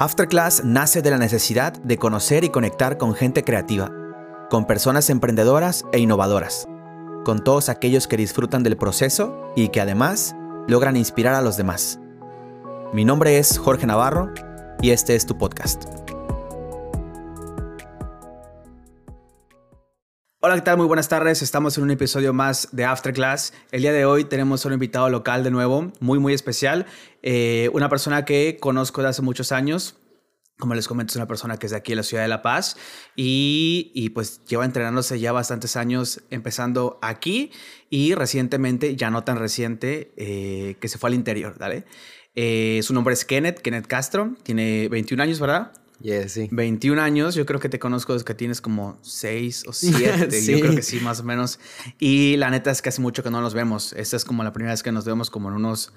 Afterclass nace de la necesidad de conocer y conectar con gente creativa, con personas emprendedoras e innovadoras, con todos aquellos que disfrutan del proceso y que además logran inspirar a los demás. Mi nombre es Jorge Navarro y este es tu podcast. Hola, ¿qué tal? Muy buenas tardes. Estamos en un episodio más de Afterclass. El día de hoy tenemos un invitado local de nuevo, muy, muy especial. Eh, una persona que conozco de hace muchos años. Como les comento, es una persona que es de aquí, de la ciudad de La Paz, y, y pues lleva entrenándose ya bastantes años, empezando aquí y recientemente, ya no tan reciente, eh, que se fue al interior, ¿vale? Eh, su nombre es Kenneth, Kenneth Castro, tiene 21 años, ¿verdad? Yes, sí. 21 años, yo creo que te conozco desde que tienes como 6 o 7, Sí. yo creo que sí, más o menos. Y la neta es que hace mucho que no nos vemos. Esta es como la primera vez que nos vemos como en unos,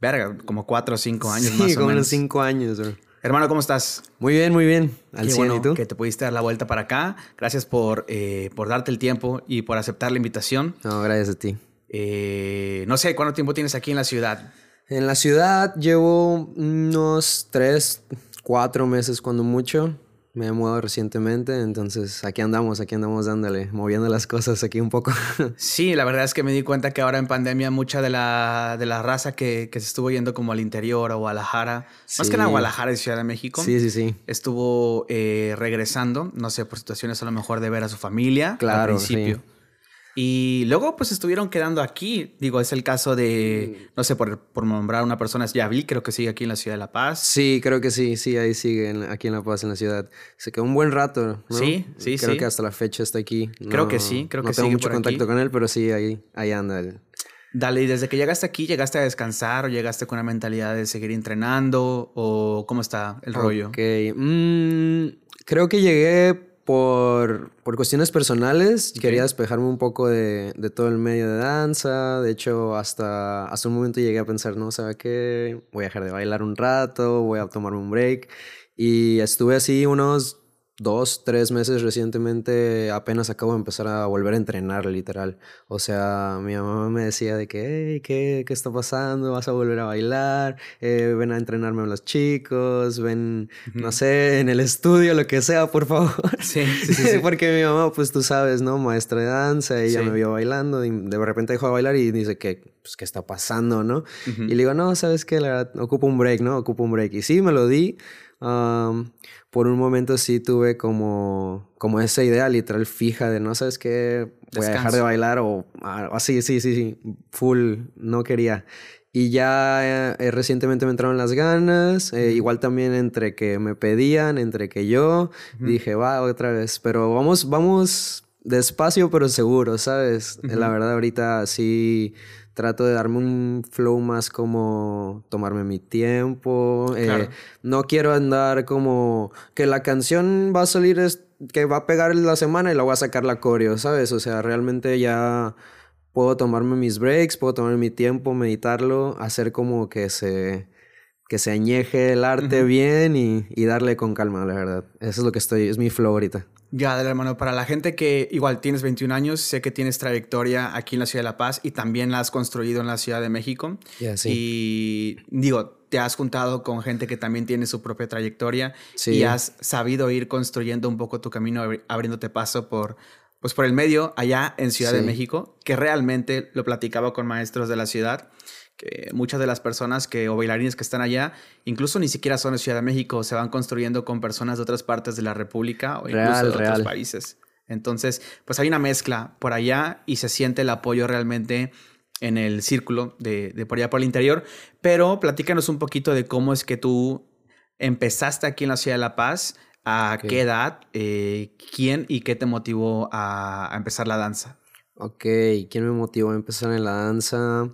verga, como 4 o 5 años sí, más o como menos. unos cinco años, bro. Hermano, ¿cómo estás? Muy bien, muy bien. Al Qué 100, bueno ¿y tú? que te pudiste dar la vuelta para acá. Gracias por, eh, por darte el tiempo y por aceptar la invitación. No, gracias a ti. Eh, no sé, ¿cuánto tiempo tienes aquí en la ciudad? En la ciudad llevo unos tres, cuatro meses cuando mucho. Me he mudado recientemente, entonces aquí andamos, aquí andamos dándole, moviendo las cosas aquí un poco. Sí, la verdad es que me di cuenta que ahora en pandemia mucha de la, de la raza que, que se estuvo yendo como al interior, a Guadalajara, más que nada. Guadalajara y Ciudad de México, sí, sí, sí. estuvo eh, regresando, no sé, por situaciones a lo mejor de ver a su familia Claro, al principio. sí. Y luego pues estuvieron quedando aquí. Digo, es el caso de, no sé, por, por nombrar a una persona, es Yavi, creo que sigue aquí en la ciudad de La Paz. Sí, creo que sí, sí, ahí sigue, en- aquí en La Paz, en la ciudad. Se quedó un buen rato, ¿no? Sí, sí, Creo sí. que hasta la fecha está aquí. Creo que sí, creo no que tengo sigue mucho contacto aquí. con él, pero sí, ahí, ahí anda él. Dale, y desde que llegaste aquí, ¿llegaste a descansar o llegaste con una mentalidad de seguir entrenando? ¿O cómo está el rollo? Ok. mm, creo que llegué por, por cuestiones personales. Quería despejarme un poco de, de todo el medio de danza. De hecho, hasta, hasta un momento llegué a pensar, no, ¿sabe qué? Voy a dejar de bailar un rato, voy a tomarme un break. Y estuve así unos dos, tres meses recientemente. Apenas acabo de empezar a volver a entrenar, literal. O sea, mi mamá me decía de que, hey, ¿qué, qué está pasando? ¿Vas a volver a bailar? Eh, ven a entrenarme a los chicos, ven, no sé, en el estudio, lo que sea, por favor. Sí, sí, sí, sí. Porque mi mamá, pues tú sabes, ¿no? Maestra de danza, ella Sí. me vio bailando y de repente dejó de bailar y dice que, pues, ¿qué está pasando, no? Ujú. Y le digo, no, ¿sabes qué? La verdad, ocupo un break, ¿no? Ocupo un break. Y sí, me lo di. Por un momento sí tuve como, como esa idea literal fija de, no, ¿sabes qué? Voy a dejar de bailar o ah, así, sí, sí, sí, full, no quería. Y ya eh, recientemente me entraron las ganas, eh, igual también entre que me pedían, entre que yo, dije, va, otra vez, pero vamos, vamos despacio pero seguro, ¿sabes? La Ujú. verdad ahorita sí trato de darme un flow más como tomarme mi tiempo, eh, no quiero andar como que la canción va a salir, es, que va a pegar la semana y la voy a sacar la coreo, ¿sabes? O sea, realmente ya puedo tomarme mis breaks, puedo tomarme mi tiempo, meditarlo, hacer como que se, que se añeje el arte bien y, y darle con calma, la verdad. Eso es lo que estoy, es mi flow ahorita. Ya, dale, hermano. Para la gente que igual tienes 21 años, sé que tienes trayectoria aquí en la ciudad de La Paz y también la has construido en la ciudad de México. Ya, sí. Y digo, te has juntado con gente que también tiene su propia trayectoria Sí. y has sabido ir construyendo un poco tu camino, abri- abriéndote paso por, pues por el medio allá en Ciudad de. México, que realmente lo platicaba con maestros de la ciudad, que muchas de las personas que o bailarines que están allá, incluso ni siquiera son de Ciudad de México, se van construyendo con personas de otras partes de la República o incluso Real, de otros países. Entonces, pues hay una mezcla por allá y se siente el apoyo realmente en el círculo de, de por allá por el interior. Pero platícanos un poquito de cómo es que tú empezaste aquí en la ciudad de La Paz, a qué edad, eh, quién y qué te motivó a, a empezar la danza. Ok, ¿quién me motivó a empezar en la danza?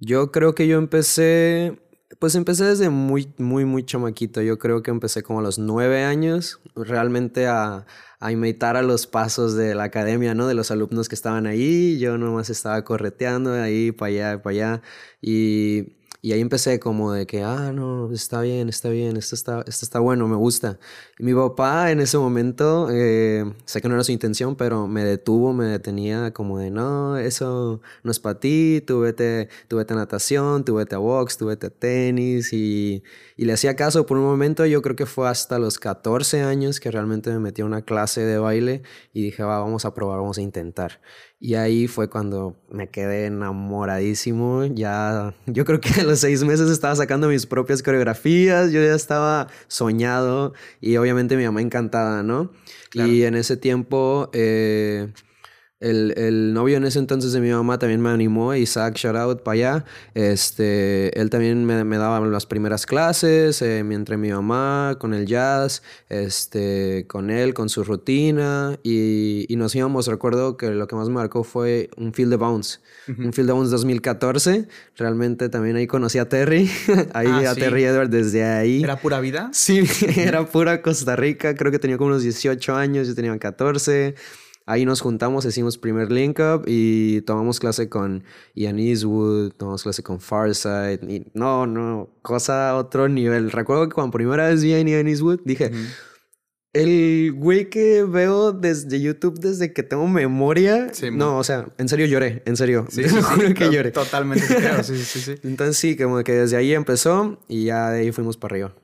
Yo creo que yo empecé, pues empecé desde muy, muy, muy chamaquito. Yo creo que empecé como a los nueve años, realmente a, a imitar a los pasos de la academia, ¿no? De los alumnos que estaban ahí. Yo nomás estaba correteando ahí, para allá, para allá. Y Y ahí empecé como de que, ah, no, está bien, está bien, esto está, esto está bueno, me gusta. Y mi papá en ese momento, eh, sé que no era su intención, pero me detuvo, me detenía como de, no, eso no es para ti, tú vete, tú a natación, tú vete a box, tú vete a tenis. Y, y le hacía caso por un momento, yo creo que fue hasta los 14 años que realmente me metí a una clase de baile y dije, va, vamos a probar, vamos a intentar. Y ahí fue cuando me quedé enamoradísimo. Ya, yo creo que a los seis meses estaba sacando mis propias coreografías, yo ya estaba soñado y obviamente mi mamá encantada, ¿no? Y en ese tiempo... Eh, el, el, novio en ese entonces de mi mamá también me animó, Isaac, shout out para allá. Este, él también me, me daba las primeras clases, eh, mientras mi mamá con el jazz, este, con él, con su rutina. Y, y, nos íbamos, recuerdo que lo que más me marcó fue un Field de Bounce. Un Field de Bounce 2014. Realmente también ahí conocí a Terry. ahí ah, a Terry Edward desde ahí. ¿Era pura vida? Sí, era pura Costa Rica. Creo que tenía como unos 18 años, yo tenía 14. Ahí nos juntamos, hicimos primer link up y tomamos clase con Ian Eastwood, tomamos clase con Farside. Y no, no, cosa a otro nivel. Recuerdo que cuando primera vez vi a Ian Eastwood, dije, el güey que veo desde YouTube desde que tengo memoria. no, o sea, en serio lloré, en serio. Sí, que lloré. Totalmente, claro, sí, sí, sí. Entonces sí, como que desde ahí empezó y ya de ahí fuimos para arriba.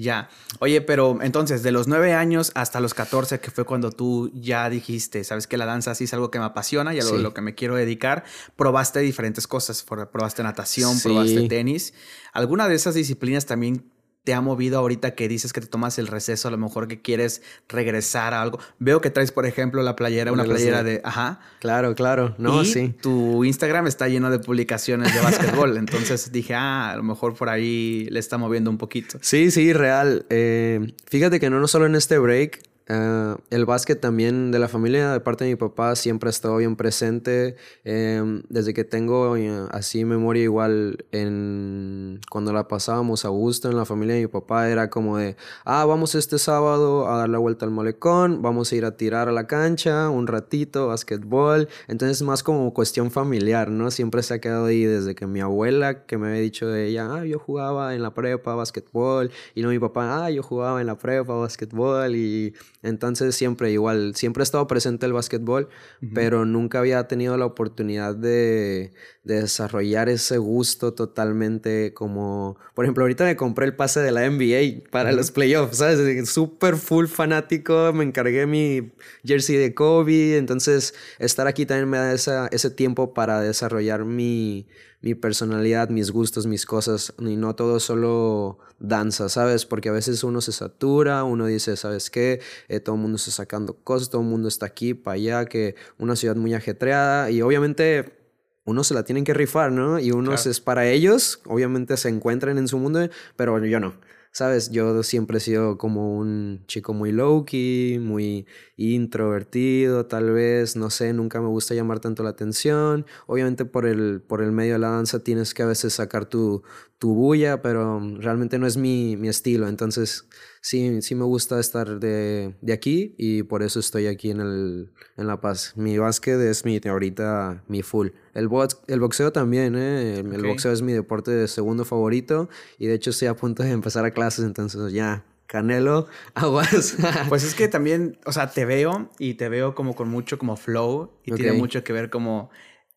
Ya. Oye, pero entonces, de los nueve años hasta los 14, que fue cuando tú ya dijiste, sabes que la danza sí es algo que me apasiona y a lo, que me quiero dedicar, probaste diferentes cosas. Probaste natación, probaste tenis. ¿Alguna de esas disciplinas también te ha movido ahorita que dices que te tomas el receso, a lo mejor que quieres regresar a algo? Veo que traes, por ejemplo, la playera, una playera de... Ajá. Claro, claro. No, y sí. Tu Instagram está lleno de publicaciones de básquetbol. entonces dije, ah, a lo mejor por ahí le está moviendo un poquito. Sí, sí, real. Eh, fíjate que no, no solo en este break, Uh, el básquet también de la familia, de parte de mi papá, siempre ha estado bien presente. Eh, desde que tengo uh, así memoria igual, en, cuando la pasábamos a gusto en la familia de mi papá, era como de, ah, vamos este sábado a dar la vuelta al molecón, vamos a ir a tirar a la cancha un ratito, básquetbol. Entonces más como cuestión familiar, ¿no? Siempre se ha quedado ahí desde que mi abuela, que me había dicho de ella, ah, yo jugaba en la prepa básquetbol, y no mi papá, ah, yo jugaba en la prepa básquetbol, y entonces siempre igual, siempre he estado presente el básquetbol, pero nunca había tenido la oportunidad de, desarrollar ese gusto totalmente como, por ejemplo, ahorita me compré el pase de la NBA para los playoffs, ¿sabes? Súper full fanático, me encargué mi jersey de Kobe, entonces estar aquí también me da ese tiempo para desarrollar mi, mi personalidad, mis gustos, mis cosas, y no todo solo danza, ¿sabes? Porque a veces uno se satura, uno dice, ¿sabes qué? Eh, todo el mundo está sacando cosas, todo el mundo está aquí, para allá, que una ciudad muy ajetreada, y obviamente uno se la tienen que rifar, ¿no? Y uno es para ellos, obviamente se encuentran en su mundo, pero yo no. Sabes, yo siempre he sido como un chico muy low-key, muy introvertido, tal vez, no sé, nunca me gusta llamar tanto la atención. Obviamente por el, por el medio de la danza tienes que a veces sacar tu, tu bulla, pero realmente no es mi, mi estilo. Entonces, sí, sí me gusta estar de, de, aquí y por eso estoy aquí en, el, en La Paz. Mi básquet es mi, ahorita mi full. El, box, el boxeo también, ¿eh? El, boxeo es mi deporte de segundo favorito y de hecho estoy a punto de empezar a clases, entonces ya, Canelo, aguas. pues es que también, o sea, te veo y te veo como con mucho como flow y tiene mucho que ver como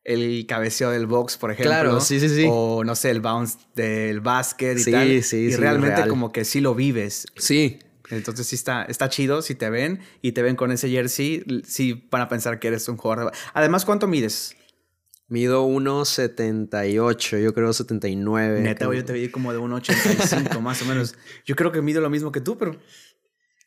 el cabeceo del box, por ejemplo. Claro, sí, sí, sí. O no sé, el bounce del básquet y tal. Sí, sí, Y realmente como que sí lo vives. Sí. Entonces sí está, está chido si te ven y te ven con ese jersey, sí van a pensar que eres un jugador. Además, ¿cuánto mides? Mido 1,78, yo creo 79. Neta, yo te vi como de 1,85 más o menos. Yo creo que mido lo mismo que tú, pero...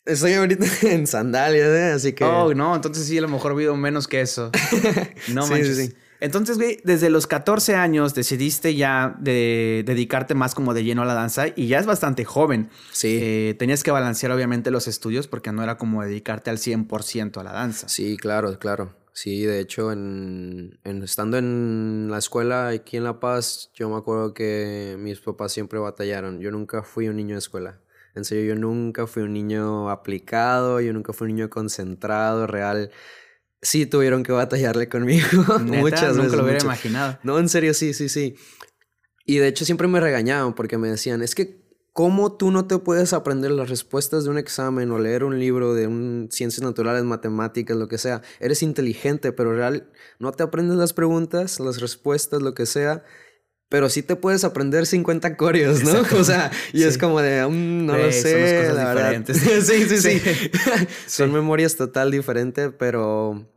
Estoy ahorita en sandalias, ¿eh? así que... Oh, no, entonces sí, a lo mejor mido menos que eso. No manches. Sí, sí. Entonces, güey, desde los 14 años decidiste ya de dedicarte más como de lleno a la danza y ya es bastante joven. Sí. Eh, tenías que balancear obviamente los estudios porque no era como dedicarte al 100% a la danza. Sí, claro, claro. Sí, de hecho, en, estando en la escuela aquí en La Paz, yo me acuerdo que mis papás siempre batallaron. Yo nunca fui un niño de escuela. En serio, yo nunca fui un niño aplicado, yo nunca fui un niño concentrado, real sí tuvieron que batallarle conmigo muchas nunca veces. lo hubiera imaginado. No, en serio, sí, sí, sí. Y de hecho siempre me regañaban porque me decían, es que ¿cómo tú no te puedes aprender las respuestas de un examen o leer un libro de un, ciencias naturales, matemáticas, lo que sea? Eres inteligente, pero real no te aprendes las preguntas, las respuestas, lo que sea. Pero sí te puedes aprender 50 coreos, ¿no? O sea, y es como de, mm, no lo sé. Son cosas diferentes. sí, sí, sí. son memorias total diferentes, pero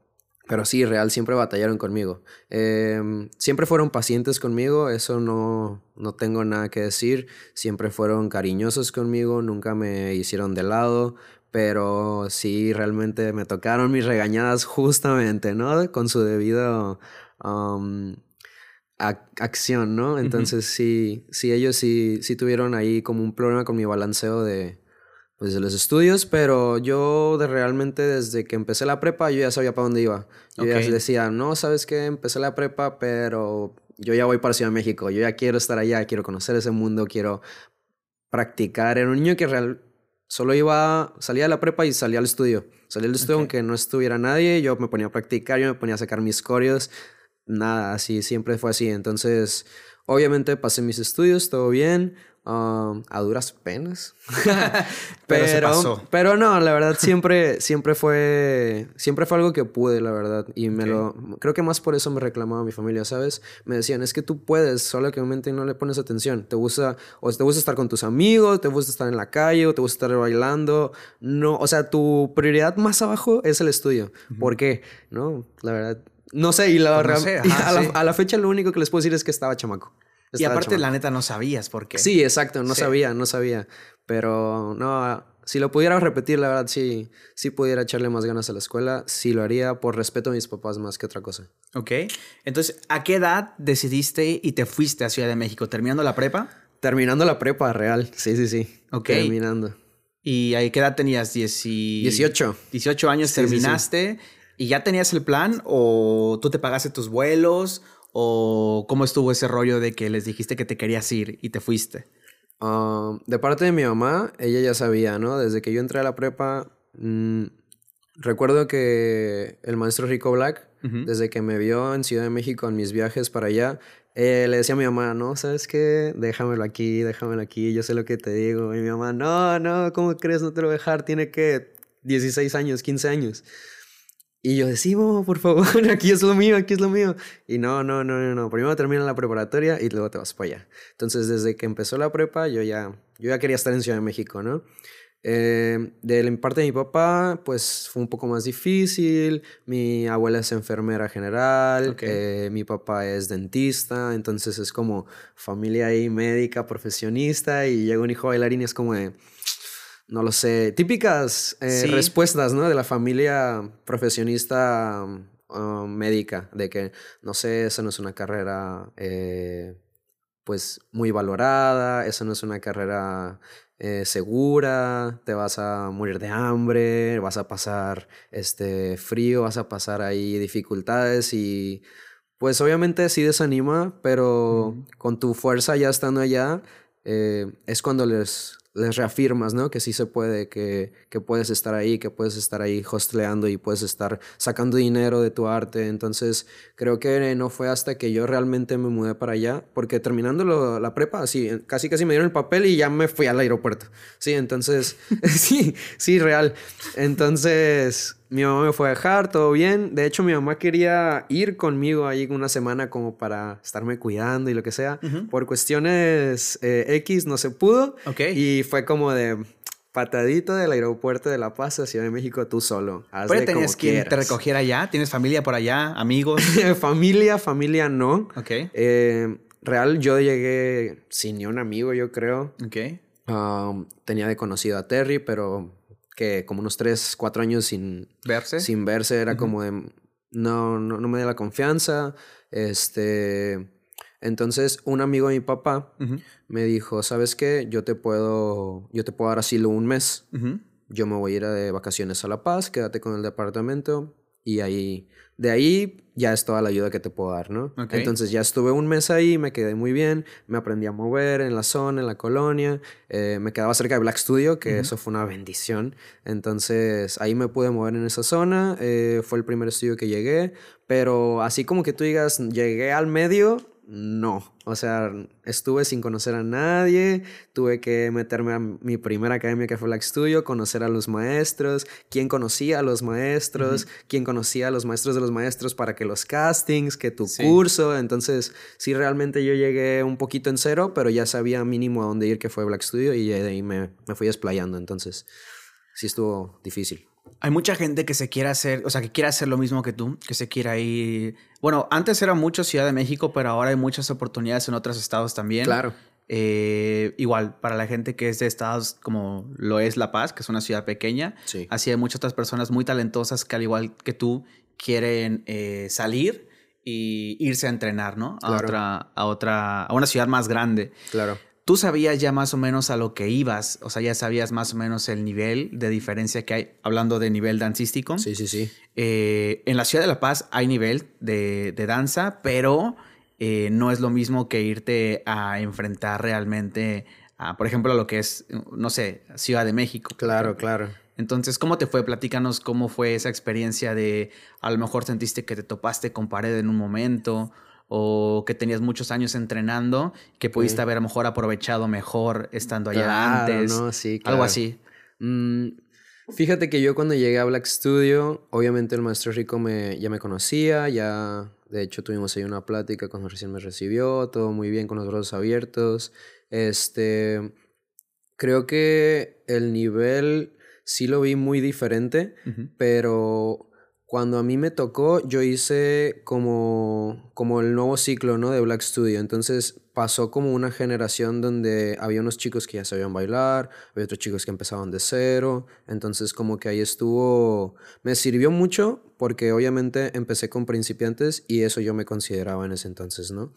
pero sí, real, siempre batallaron conmigo. Em, siempre fueron pacientes conmigo, eso no, no tengo nada que decir. Siempre fueron cariñosos conmigo, nunca me hicieron de lado. Pero sí, realmente me tocaron mis regañadas justamente, ¿no? Con su debido acción, ¿no? Entonces sí, sí, ellos sí, sí tuvieron ahí como un problema con mi balanceo de, pues de los estudios, pero yo de realmente desde que empecé la prepa yo ya sabía para dónde iba. Yo ya decía, no, sabes qué, empecé la prepa, pero yo ya voy para Ciudad de México, yo ya quiero estar allá, quiero conocer ese mundo, quiero practicar. Era un niño que real, solo iba, salía de la prepa y salía al estudio. Salía al estudio aunque no estuviera nadie, yo me ponía a practicar, yo me ponía a sacar mis coreos, nada, así, siempre fue así. Entonces, obviamente pasé mis estudios, todo bien. Um, a duras penas. pero, pero, no, la verdad siempre, siempre fue, siempre fue algo que pude, la verdad. Y me lo, creo que más por eso me reclamaba mi familia, ¿sabes? Me decían, es que tú puedes, solo que obviamente no le pones atención. Te gusta, o te gusta estar con tus amigos, te gusta estar en la calle, o te gusta estar bailando. No, o sea, tu prioridad más abajo es el estudio. ¿Por qué? No, la verdad. No sé, y, la, pues a la fecha lo único que les puedo decir es que estaba chamaco y aparte, la neta, no sabías por qué. Sí, exacto, no sabía, no sabía. Pero no, si lo pudiera repetir, la verdad, sí, sí pudiera echarle más ganas a la escuela, sí lo haría por respeto a mis papás más que otra cosa. Ok. Entonces, ¿a qué edad decidiste y te fuiste a Ciudad de México? ¿Terminando la prepa? Terminando la prepa, real. Sí, sí, sí. Ok. Terminando. ¿Y a qué edad tenías? Dieci... 18. 18 años terminaste. ¿Y ya tenías el plan o tú te pagaste tus vuelos ¿O cómo estuvo ese rollo de que les dijiste que te querías ir y te fuiste? Ah, de parte de mi mamá, ella ya sabía, ¿no? Desde que yo entré a la prepa, mm, recuerdo que el maestro Rico Black, desde que me vio en Ciudad de México en mis viajes para allá, eh, le decía a mi mamá, no, ¿sabes qué? Déjamelo aquí, déjamelo aquí, yo sé lo que te digo. Y mi mamá, no, no, ¿cómo crees? No te lo voy a dejar, tiene que 16 años, 15 años. Y yo decía, por favor, aquí es lo mío, aquí es lo mío. Y no, no, no, no, no. Primero termina la preparatoria y luego te vas para allá. Entonces, desde que empezó la prepa, yo ya, yo ya quería estar en Ciudad de México, ¿no? Eh, de la parte de mi papá, pues fue un poco más difícil. Mi abuela es enfermera general, eh, mi papá es dentista, entonces es como familia ahí médica, profesionista, y llega un hijo bailarín y es como de no lo sé, típicas eh, respuestas, ¿no? De la familia profesionista um, médica, de que, no sé, esa no es una carrera, eh, pues, muy valorada, esa no es una carrera eh, segura, te vas a morir de hambre, vas a pasar, este, frío, vas a pasar ahí dificultades y... Pues obviamente sí desanima, pero con tu fuerza ya estando allá, es cuando les, les reafirmas, ¿no? Que sí se puede, que, que puedes estar ahí, que puedes estar ahí hostleando y puedes estar sacando dinero de tu arte. Entonces, creo que no fue hasta que yo realmente me mudé para allá, porque terminando la prepa, así, casi casi me dieron el papel y ya me fui al aeropuerto. Sí, entonces, sí, sí, real. Entonces, mi mamá me fue a dejar, todo bien. De hecho, mi mamá quería ir conmigo ahí una semana como para estarme cuidando y lo que sea. Por cuestiones eh, X no se pudo. Ok. Y fue como de patadito del aeropuerto de La Paz a Ciudad de México tú solo. Pero tenías quien te recogiera allá. ¿Tienes familia por allá? ¿Amigos? familia, familia no. Ok. Eh, real, yo llegué sin ni un amigo, yo creo. Ok. Um, tenía de conocido a Terry, pero que como unos 3, 4 años sin verse. Sin verse, era como de, no, no, no, me da la confianza. Este, entonces un amigo de mi papá me dijo, ¿sabes qué? Yo te puedo, yo te puedo dar asilo un mes. Yo me voy a ir de vacaciones a La Paz, quédate con el departamento y ahí de ahí ya es toda la ayuda que te puedo dar, ¿no? Entonces ya estuve un mes ahí, me quedé muy bien, me aprendí a mover en la zona, en la colonia, eh, me quedaba cerca de Black Studio, que eso fue una bendición. Entonces ahí me pude mover en esa zona, eh, fue el primer estudio que llegué, pero así como que tú digas, llegué al medio, no. O sea, estuve sin conocer a nadie, tuve que meterme a mi primera academia que fue Black Studio, conocer a los maestros, quién conocía a los maestros, quién conocía a los maestros de los maestros para que los castings, que tu curso. Entonces, sí, realmente yo llegué un poquito en cero, pero ya sabía mínimo a dónde ir, que fue Black Studio, y de ahí me, me fui desplayando. Entonces, sí estuvo difícil. Hay mucha gente que se quiere hacer, o sea, que quiere hacer lo mismo que tú, que se quiera ir. Bueno, antes era mucho Ciudad de México, pero ahora hay muchas oportunidades en otros estados también. Claro. Eh, igual, para la gente que es de estados como lo es La Paz, que es una ciudad pequeña, sí. así hay muchas otras personas muy talentosas que al igual que tú quieren eh, salir y irse a entrenar, ¿no? A otra, a otra, a una ciudad más grande. Claro tú sabías ya más o menos a lo que ibas, o sea, ya sabías más o menos el nivel de diferencia que hay, hablando de nivel dancístico. Sí, sí, sí. Eh, en la ciudad de La Paz hay nivel de, danza, pero eh, no es lo mismo que irte a enfrentar realmente a, por ejemplo, a lo que es, no sé, Ciudad de México. Claro, claro. Entonces, ¿cómo te fue? Platícanos cómo fue esa experiencia de, a lo mejor sentiste que te topaste con pared en un momento o que tenías muchos años entrenando, que pudiste haber a lo mejor aprovechado mejor estando allá antes. No, sí, Algo así. Mm, fíjate que yo cuando llegué a Black Studio, obviamente el maestro Rico me, ya me conocía, ya de hecho tuvimos ahí una plática cuando recién me recibió, todo muy bien con los brazos abiertos. Este, creo que el nivel sí lo vi muy diferente, pero cuando a mí me tocó, yo hice como, como el nuevo ciclo ¿no? de Black Studio. Entonces pasó como una generación donde había unos chicos que ya sabían bailar, había otros chicos que empezaban de cero. Entonces como que ahí estuvo, me sirvió mucho porque obviamente empecé con principiantes y eso yo me consideraba en ese entonces, ¿no?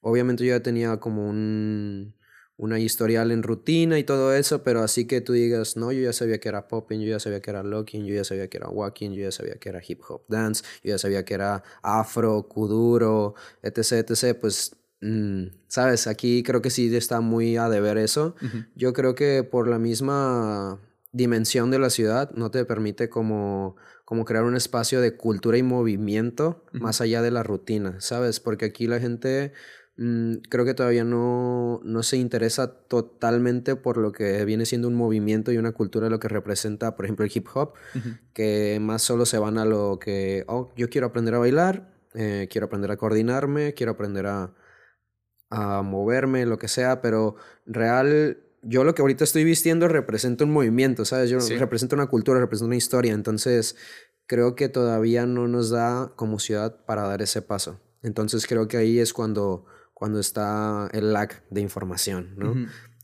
Obviamente yo ya tenía como un, una historial en rutina y todo eso, pero así que tú digas, no, yo ya sabía que era popping, yo ya sabía que era locking, yo ya sabía que era walking, yo ya sabía que era hip hop dance, yo ya sabía que era afro, kuduro, etc, etc, pues, mm, sabes, aquí creo que sí está muy a deber eso. Yo creo que por la misma dimensión de la ciudad no te permite como como crear un espacio de cultura y movimiento más allá de la rutina, ¿sabes? Porque aquí la gente Mm, creo que todavía no, no, se interesa totalmente por lo que viene siendo un movimiento y una cultura de lo que representa, por ejemplo, el hip hop, que más solo se van a lo que, oh, yo quiero aprender a bailar, eh, quiero aprender a coordinarme, quiero aprender a, a moverme, lo que sea, pero real yo lo que ahorita estoy vistiendo representa un movimiento, ¿sabes? Yo represento una cultura, represento una historia, entonces creo que todavía no nos da como ciudad para dar ese paso. Entonces creo que ahí es cuando cuando está el lag de información, ¿no?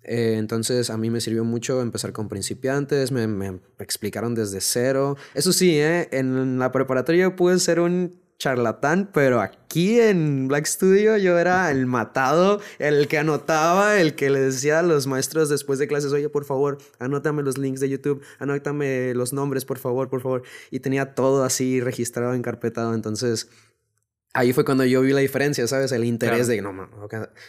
Eh, entonces a mí me sirvió mucho empezar con principiantes, me, me, explicaron desde cero. Eso sí, ¿eh? en la preparatoria pude ser un charlatán, pero aquí en Black Studio yo era el matado, el que anotaba, el que le decía a los maestros después de clases, oye, por favor, anótame los links de YouTube, anótame los nombres, por favor, por favor. Y tenía todo así registrado, encarpetado, entonces ahí fue cuando yo vi la diferencia, ¿sabes? El interés de, no, no,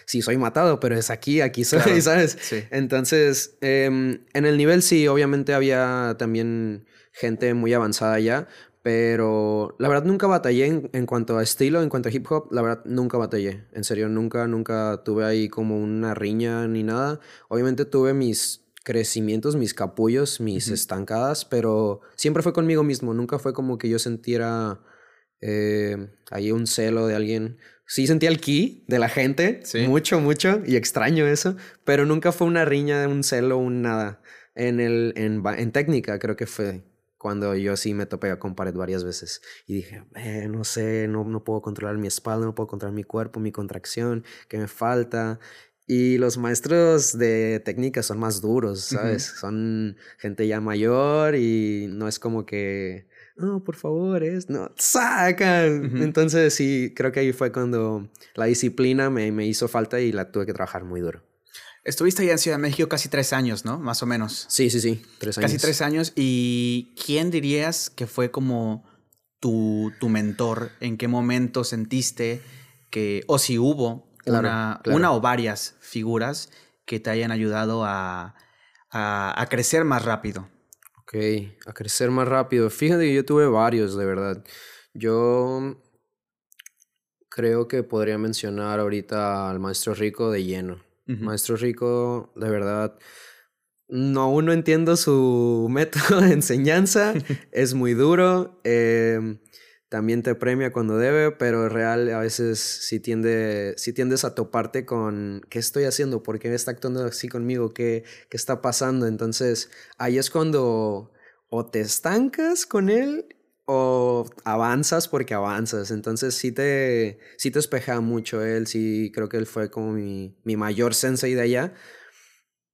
sí, soy matado, pero es aquí, aquí soy, ¿sabes? Entonces, em, en el nivel sí, obviamente había también gente muy avanzada ya, pero la verdad nunca batallé en, en, cuanto a estilo, en cuanto a hip hop, la verdad nunca batallé. En serio, nunca, nunca tuve ahí como una riña ni nada. Obviamente tuve mis crecimientos, mis capullos, mis estancadas, pero siempre fue conmigo mismo, nunca fue como que yo sintiera eh, hay un celo de alguien. Sí sentía el ki de la gente, mucho, mucho, y extraño eso, pero nunca fue una riña de un celo, un nada. En, el, en, en técnica creo que fue cuando yo sí me topé con pared varias veces y dije, eh, no sé, no, no puedo controlar mi espalda, no puedo controlar mi cuerpo, mi contracción, que me falta. Y los maestros de técnica son más duros, ¿sabes? Son gente ya mayor y no es como que no, por favor, es, no, sacan. Entonces sí, creo que ahí fue cuando la disciplina me, me, hizo falta y la tuve que trabajar muy duro. Estuviste allá en Ciudad de México casi tres años, ¿no? Más o menos. Sí, sí, sí, tres años. Casi tres años. ¿Y quién dirías que fue como tu, tu mentor? ¿En qué momento sentiste que, o si hubo una, una o varias figuras que te hayan ayudado a, a, a crecer más rápido? Ok, a crecer más rápido. Fíjate que yo tuve varios, de verdad. Yo Creo que podría mencionar ahorita al maestro Rico de lleno. Maestro Rico, de verdad, no, aún no entiendo su método de enseñanza, es muy duro, em, también te premia cuando debe, pero real a veces sí, tiende, sí tiendes a toparte con qué estoy haciendo, por qué está actuando así conmigo, qué, qué está pasando. Entonces ahí es cuando o te estancas con él o avanzas porque avanzas. Entonces sí te, sí te espeja mucho él, sí creo que él fue como mi, mi mayor sensei de allá.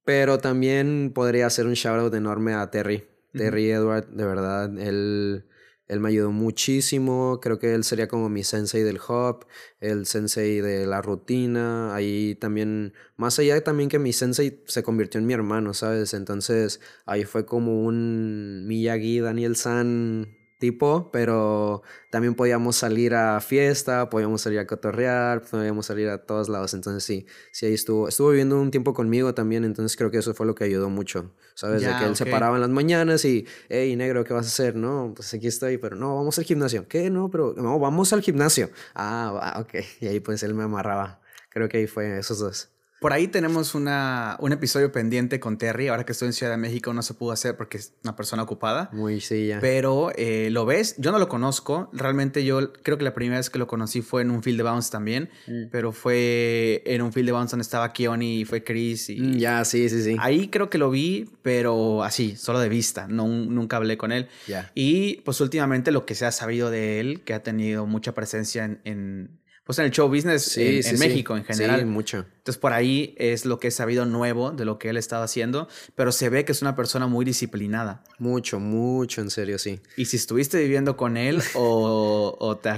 Pero también podría hacer un shout out enorme a Terry. Terry Edward, de verdad, él, él me ayudó muchísimo. Creo que él sería como mi sensei del hop, el sensei de la rutina. Ahí también, más allá también que mi sensei se convirtió en mi hermano, ¿sabes? Entonces ahí fue como un Miyagi, Daniel San tipo, pero también podíamos salir a fiesta, podíamos salir a cotorrear, podíamos salir a todos lados, entonces sí, sí ahí estuvo, estuvo viviendo un tiempo conmigo también, entonces creo que eso fue lo que ayudó mucho, ¿sabes? de que él se paraba en las mañanas y, hey, negro, ¿qué vas a hacer? No, pues aquí estoy, pero no, vamos al gimnasio, ¿qué? No, pero no, vamos al gimnasio, ah, ok, y ahí pues él me amarraba, creo que ahí fue esos dos. Por ahí tenemos una, un episodio pendiente con Terry. Ahora que estoy en Ciudad de México no se pudo hacer porque es una persona ocupada. Muy sí, ya. Pero eh, lo ves, yo no lo conozco. Realmente yo creo que la primera vez que lo conocí fue en un field de bounce también. Mm. Pero fue en un field de bounce donde estaba Keone y fue Chris. Y mm, ya, sí, sí, sí. Ahí creo que lo vi, pero así, solo de vista. No, nunca hablé con él. Ya. Y pues últimamente lo que se ha sabido de él, que ha tenido mucha presencia en pues en el show business en, México en general. Sí, mucho. Entonces por ahí es lo que he sabido nuevo de lo que él estaba haciendo, pero se ve que es una persona muy disciplinada. Mucho, mucho, en serio, sí. Y si estuviste viviendo con él o, o te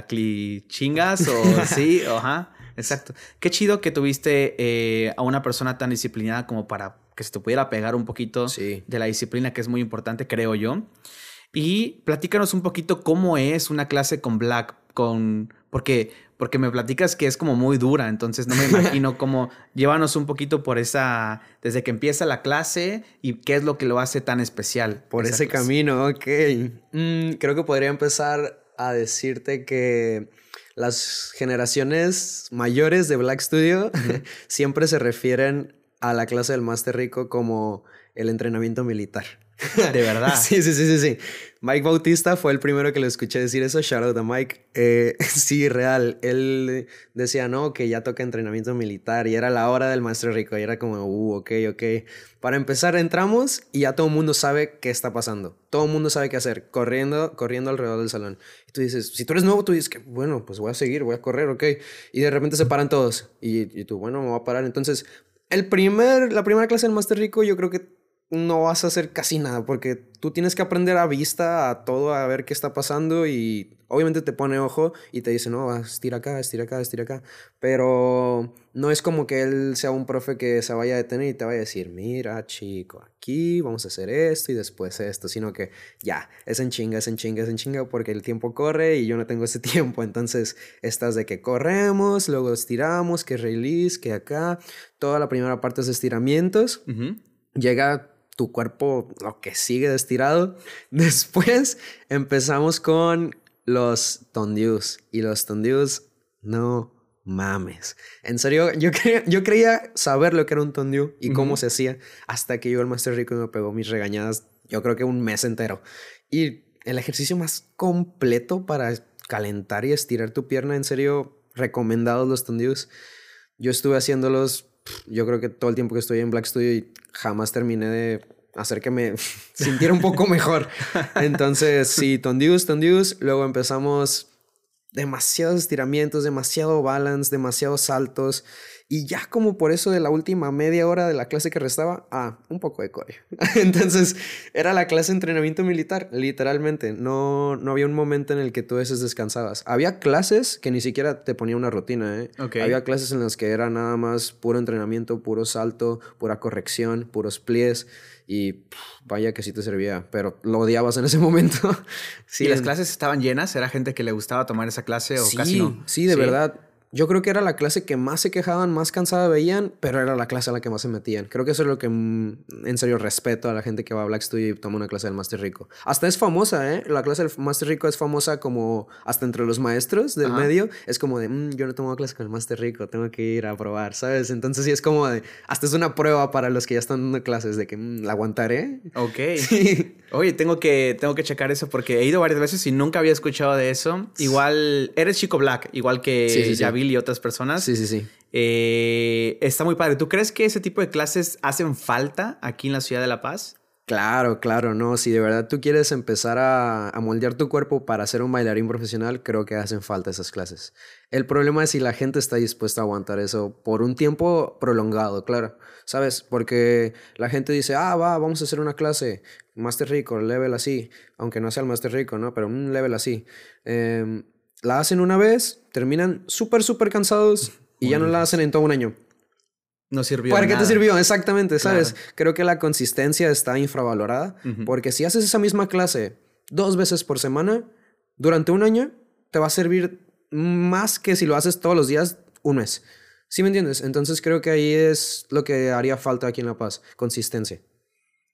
chingas o sí, ajá, exacto. Qué chido que tuviste eh, a una persona tan disciplinada como para que se te pudiera pegar un poquito de la disciplina, que es muy importante, creo yo. Y platícanos un poquito cómo es una clase con Black, con porque porque me platicas que es como muy dura, entonces no me imagino cómo llévanos un poquito por esa, desde que empieza la clase y qué es lo que lo hace tan especial. Por ese camino, ok. Mm, creo que podría empezar a decirte que las generaciones mayores de Black Studio siempre se refieren a la clase del Master Rico como el entrenamiento militar. De verdad. sí, sí, sí, sí, sí. Mike Bautista fue el primero que le escuché decir eso. Shout out a Mike. Eh, sí, real. Él decía, no, que ya toca entrenamiento militar y era la hora del maestro rico. Y era como, uh, ok, ok. Para empezar, entramos y ya todo el mundo sabe qué está pasando. Todo el mundo sabe qué hacer. Corriendo, corriendo alrededor del salón. Y tú dices, si tú eres nuevo, tú dices que, bueno, pues voy a seguir, voy a correr, ok. Y de repente se paran todos. Y, tú, bueno, me voy a parar. Entonces, el primer, la primera clase del Master Rico, yo creo que no vas a hacer casi nada porque tú tienes que aprender a vista a todo, a ver qué está pasando y obviamente te pone ojo y te dice, no, estira acá, estira acá, estira acá. Pero no es como que él sea un profe que se vaya a detener y te vaya a decir, mira chico, aquí vamos a hacer esto y después esto, sino que ya, es en chinga, es en chinga, es en chinga porque el tiempo corre y yo no tengo ese tiempo. Entonces estás de que corremos, luego estiramos, que release, que acá. Toda la primera parte es estiramientos. Llega tu cuerpo lo que sigue estirado. Después empezamos con los tondius y los tondius no mames. En serio, yo creía, yo creía saber lo que era un tondiu y cómo se hacía hasta que llegó el maestro rico y me pegó mis regañadas, yo creo que un mes entero. Y el ejercicio más completo para calentar y estirar tu pierna, en serio, recomendados los tondius. Yo estuve haciéndolos yo creo que todo el tiempo que estoy en Black Studio y jamás terminé de hacer que me sintiera un poco mejor. Entonces, sí, tondius, tondius. Luego empezamos demasiados estiramientos, demasiado balance, demasiados saltos. Y ya como por eso de la última media hora de la clase que restaba, ah, un poco de core. Entonces era la clase de entrenamiento militar, literalmente. No, no había un momento en el que tú veces descansabas. Había clases que ni siquiera te ponía una rutina, ¿eh? Había clases en las que era nada más puro entrenamiento, puro salto, pura corrección, puros plies. Y vaya que sí te servía, pero lo odiabas en ese momento. sí, las clases estaban llenas, era gente que le gustaba tomar esa clase o casi no. Sí, de verdad yo creo que era la clase que más se quejaban, más cansada veían, pero era la clase a la que más se metían. Creo que eso es lo que mm, en serio respeto a la gente que va a Black Studio y toma una clase del Master Rico. Hasta es famosa, ¿eh? La clase del Master Rico es famosa como hasta entre los maestros del medio. Es como de, mm, yo no tomo clase con el Master Rico, tengo que ir a probar, ¿sabes? Entonces sí es como de, hasta es una prueba para los que ya están dando clases de que mm, la aguantaré. Ok. Oye, tengo que, tengo que checar eso porque he ido varias veces y nunca había escuchado de eso. Igual, eres chico black, igual que sí, y otras personas. Sí, sí, sí. Eh, está muy padre. ¿Tú crees que ese tipo de clases hacen falta aquí en la ciudad de La Paz? Claro, claro, no. Si de verdad tú quieres empezar a, a, moldear tu cuerpo para ser un bailarín profesional, creo que hacen falta esas clases. El problema es si la gente está dispuesta a aguantar eso por un tiempo prolongado, claro. ¿Sabes? Porque la gente dice, ah, va, vamos a hacer una clase, Master Rico, level así, aunque no sea el Master Rico, ¿no? Pero un level así. Eh, la hacen una vez, terminan súper, súper cansados y ya no la hacen en todo un año. No sirvió. ¿Para qué te sirvió? Exactamente, ¿sabes? Creo que la consistencia está infravalorada porque si haces esa misma clase dos veces por semana, durante un año, te va a servir más que si lo haces todos los días un mes. ¿Sí me entiendes? Entonces creo que ahí es lo que haría falta aquí en La Paz, consistencia.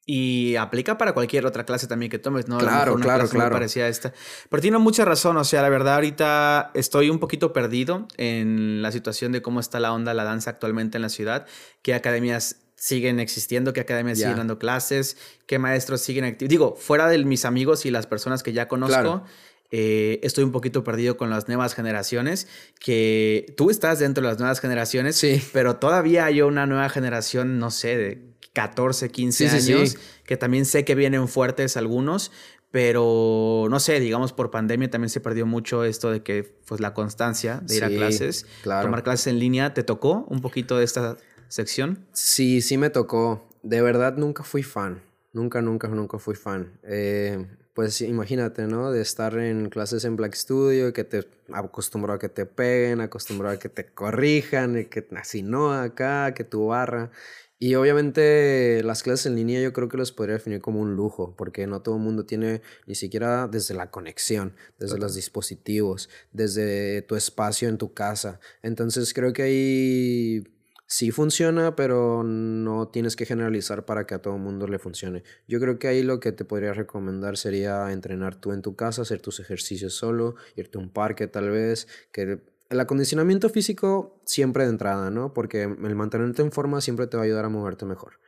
Y aplica para cualquier otra clase también que tomes, ¿no? Claro, claro, claro. Parecía esta. Pero tiene mucha razón, o sea, la verdad ahorita estoy un poquito perdido en la situación de cómo está la onda la danza actualmente en la ciudad, qué academias siguen existiendo, qué academias siguen dando clases, qué maestros siguen activos. Digo, fuera de mis amigos y las personas que ya conozco, eh, estoy un poquito perdido con las nuevas generaciones, que tú estás dentro de las nuevas generaciones, sí. pero todavía hay una nueva generación, no sé, de 14, 15 años, que también sé que vienen fuertes algunos, pero no sé, digamos por pandemia también se perdió mucho esto de que pues la constancia de ir a clases, tomar clases en línea, ¿te tocó un poquito de esta sección? Sí, sí me tocó. De verdad nunca fui fan. Nunca, nunca, nunca fui fan. Eh, pues imagínate, ¿no? De estar en clases en Black Studio, que te acostumbró a que te peguen, acostumbró a que te corrijan, que así no acá, que tu barra. Y obviamente las clases en línea yo creo que los podría definir como un lujo, porque no todo el mundo tiene ni siquiera desde la conexión, desde los dispositivos, desde tu espacio en tu casa. Entonces creo que ahí sí funciona, pero no tienes que generalizar para que a todo el mundo le funcione. Yo creo que ahí lo que te podría recomendar sería entrenar tú en tu casa, hacer tus ejercicios solo, irte a un parque tal vez, que el acondicionamiento físico siempre de entrada, ¿no? Porque el mantenerte en forma siempre te va a ayudar a moverte mejor.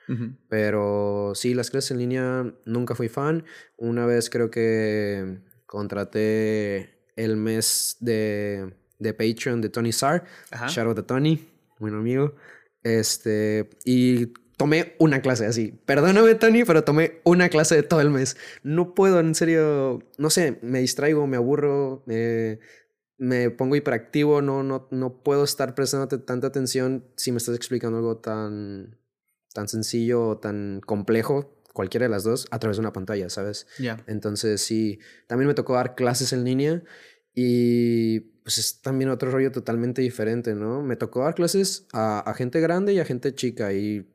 Pero sí, las clases en línea nunca fui fan. Una vez creo que contraté el mes de, de Patreon de Tony Sar. Shout out a Tony, buen amigo. Este, y tomé una clase así. Perdóname, Tony, pero tomé una clase de todo el mes. No puedo, en serio, no sé, me distraigo, me aburro. Eh, me pongo hiperactivo, no, no, no puedo estar prestándote tanta atención si me estás explicando algo tan, tan sencillo o tan complejo, cualquiera de las dos, a través de una pantalla, ¿sabes? Ya. Entonces, sí, también me tocó dar clases en línea y pues es también otro rollo totalmente diferente, ¿no? Me tocó dar clases a, a gente grande y a gente chica y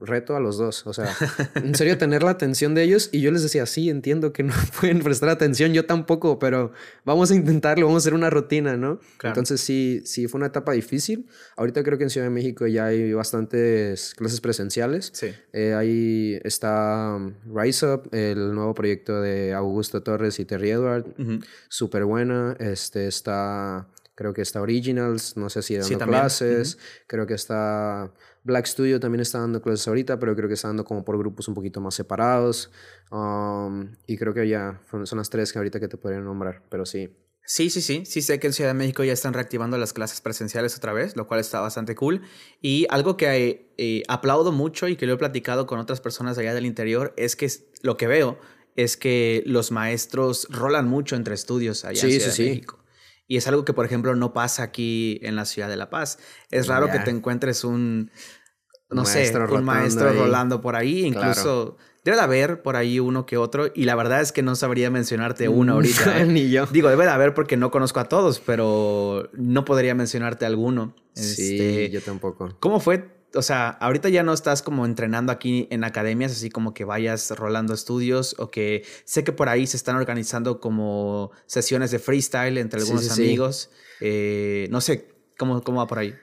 reto a los dos. O sea, en serio, tener la atención de ellos. Y yo les decía, sí, entiendo que no pueden prestar atención, yo tampoco, pero vamos a intentarlo, vamos a hacer una rutina, ¿no? Entonces, sí, sí, fue una etapa difícil. Ahorita creo que en Ciudad de México ya hay bastantes clases presenciales. Sí. Eh, ahí está um, Rise Up, el nuevo proyecto de Augusto Torres y Terry Edward. Súper buena. Este está. Creo que está Originals, no sé si dando clases. Creo que está Black Studio también está dando clases ahorita, pero creo que está dando como por grupos un poquito más separados. Um, y creo que ya son las tres que ahorita que te podría nombrar, pero sí. Sí, sí, sí. Sí sé que en Ciudad de México ya están reactivando las clases presenciales otra vez, lo cual está bastante cool. Y algo que eh, aplaudo mucho y que lo he platicado con otras personas allá del interior es que lo que veo es que los maestros rolan mucho entre estudios allá en Ciudad de México. Y es algo que, por ejemplo, no pasa aquí en la ciudad de La Paz. Es raro que te encuentres un, no sé, un maestro rolando por ahí. Incluso debe de haber por ahí uno que otro. Y la verdad es que no sabría mencionarte uno ahorita. ¿eh? Ni yo. Digo, debe de haber porque no conozco a todos, pero no podría mencionarte alguno. Sí, este, yo tampoco. ¿Cómo fue o sea, ahorita ya no estás como entrenando aquí en academias, así como que vayas rolando estudios o que sé que por ahí se están organizando como sesiones de freestyle entre algunos amigos. Eh, no sé, ¿Cómo, cómo va por ahí?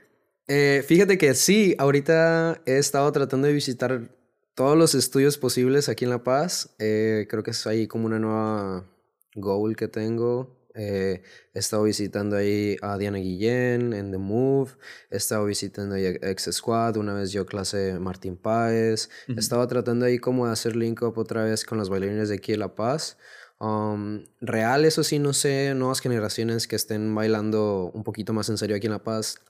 Eh, fíjate que sí, ahorita he estado tratando de visitar todos los estudios posibles aquí en La Paz. Eh, creo que es ahí como una nueva goal que tengo. Eh, he estado visitando ahí a Diana Guillén en The Move. He estado visitando ahí a X Squad. Una vez yo clase Martín Páez. He estado tratando ahí como de hacer link up otra vez con los bailarines de aquí de La Paz. Um, real, eso sí, no sé, nuevas generaciones que estén bailando un poquito más en serio aquí en La Paz.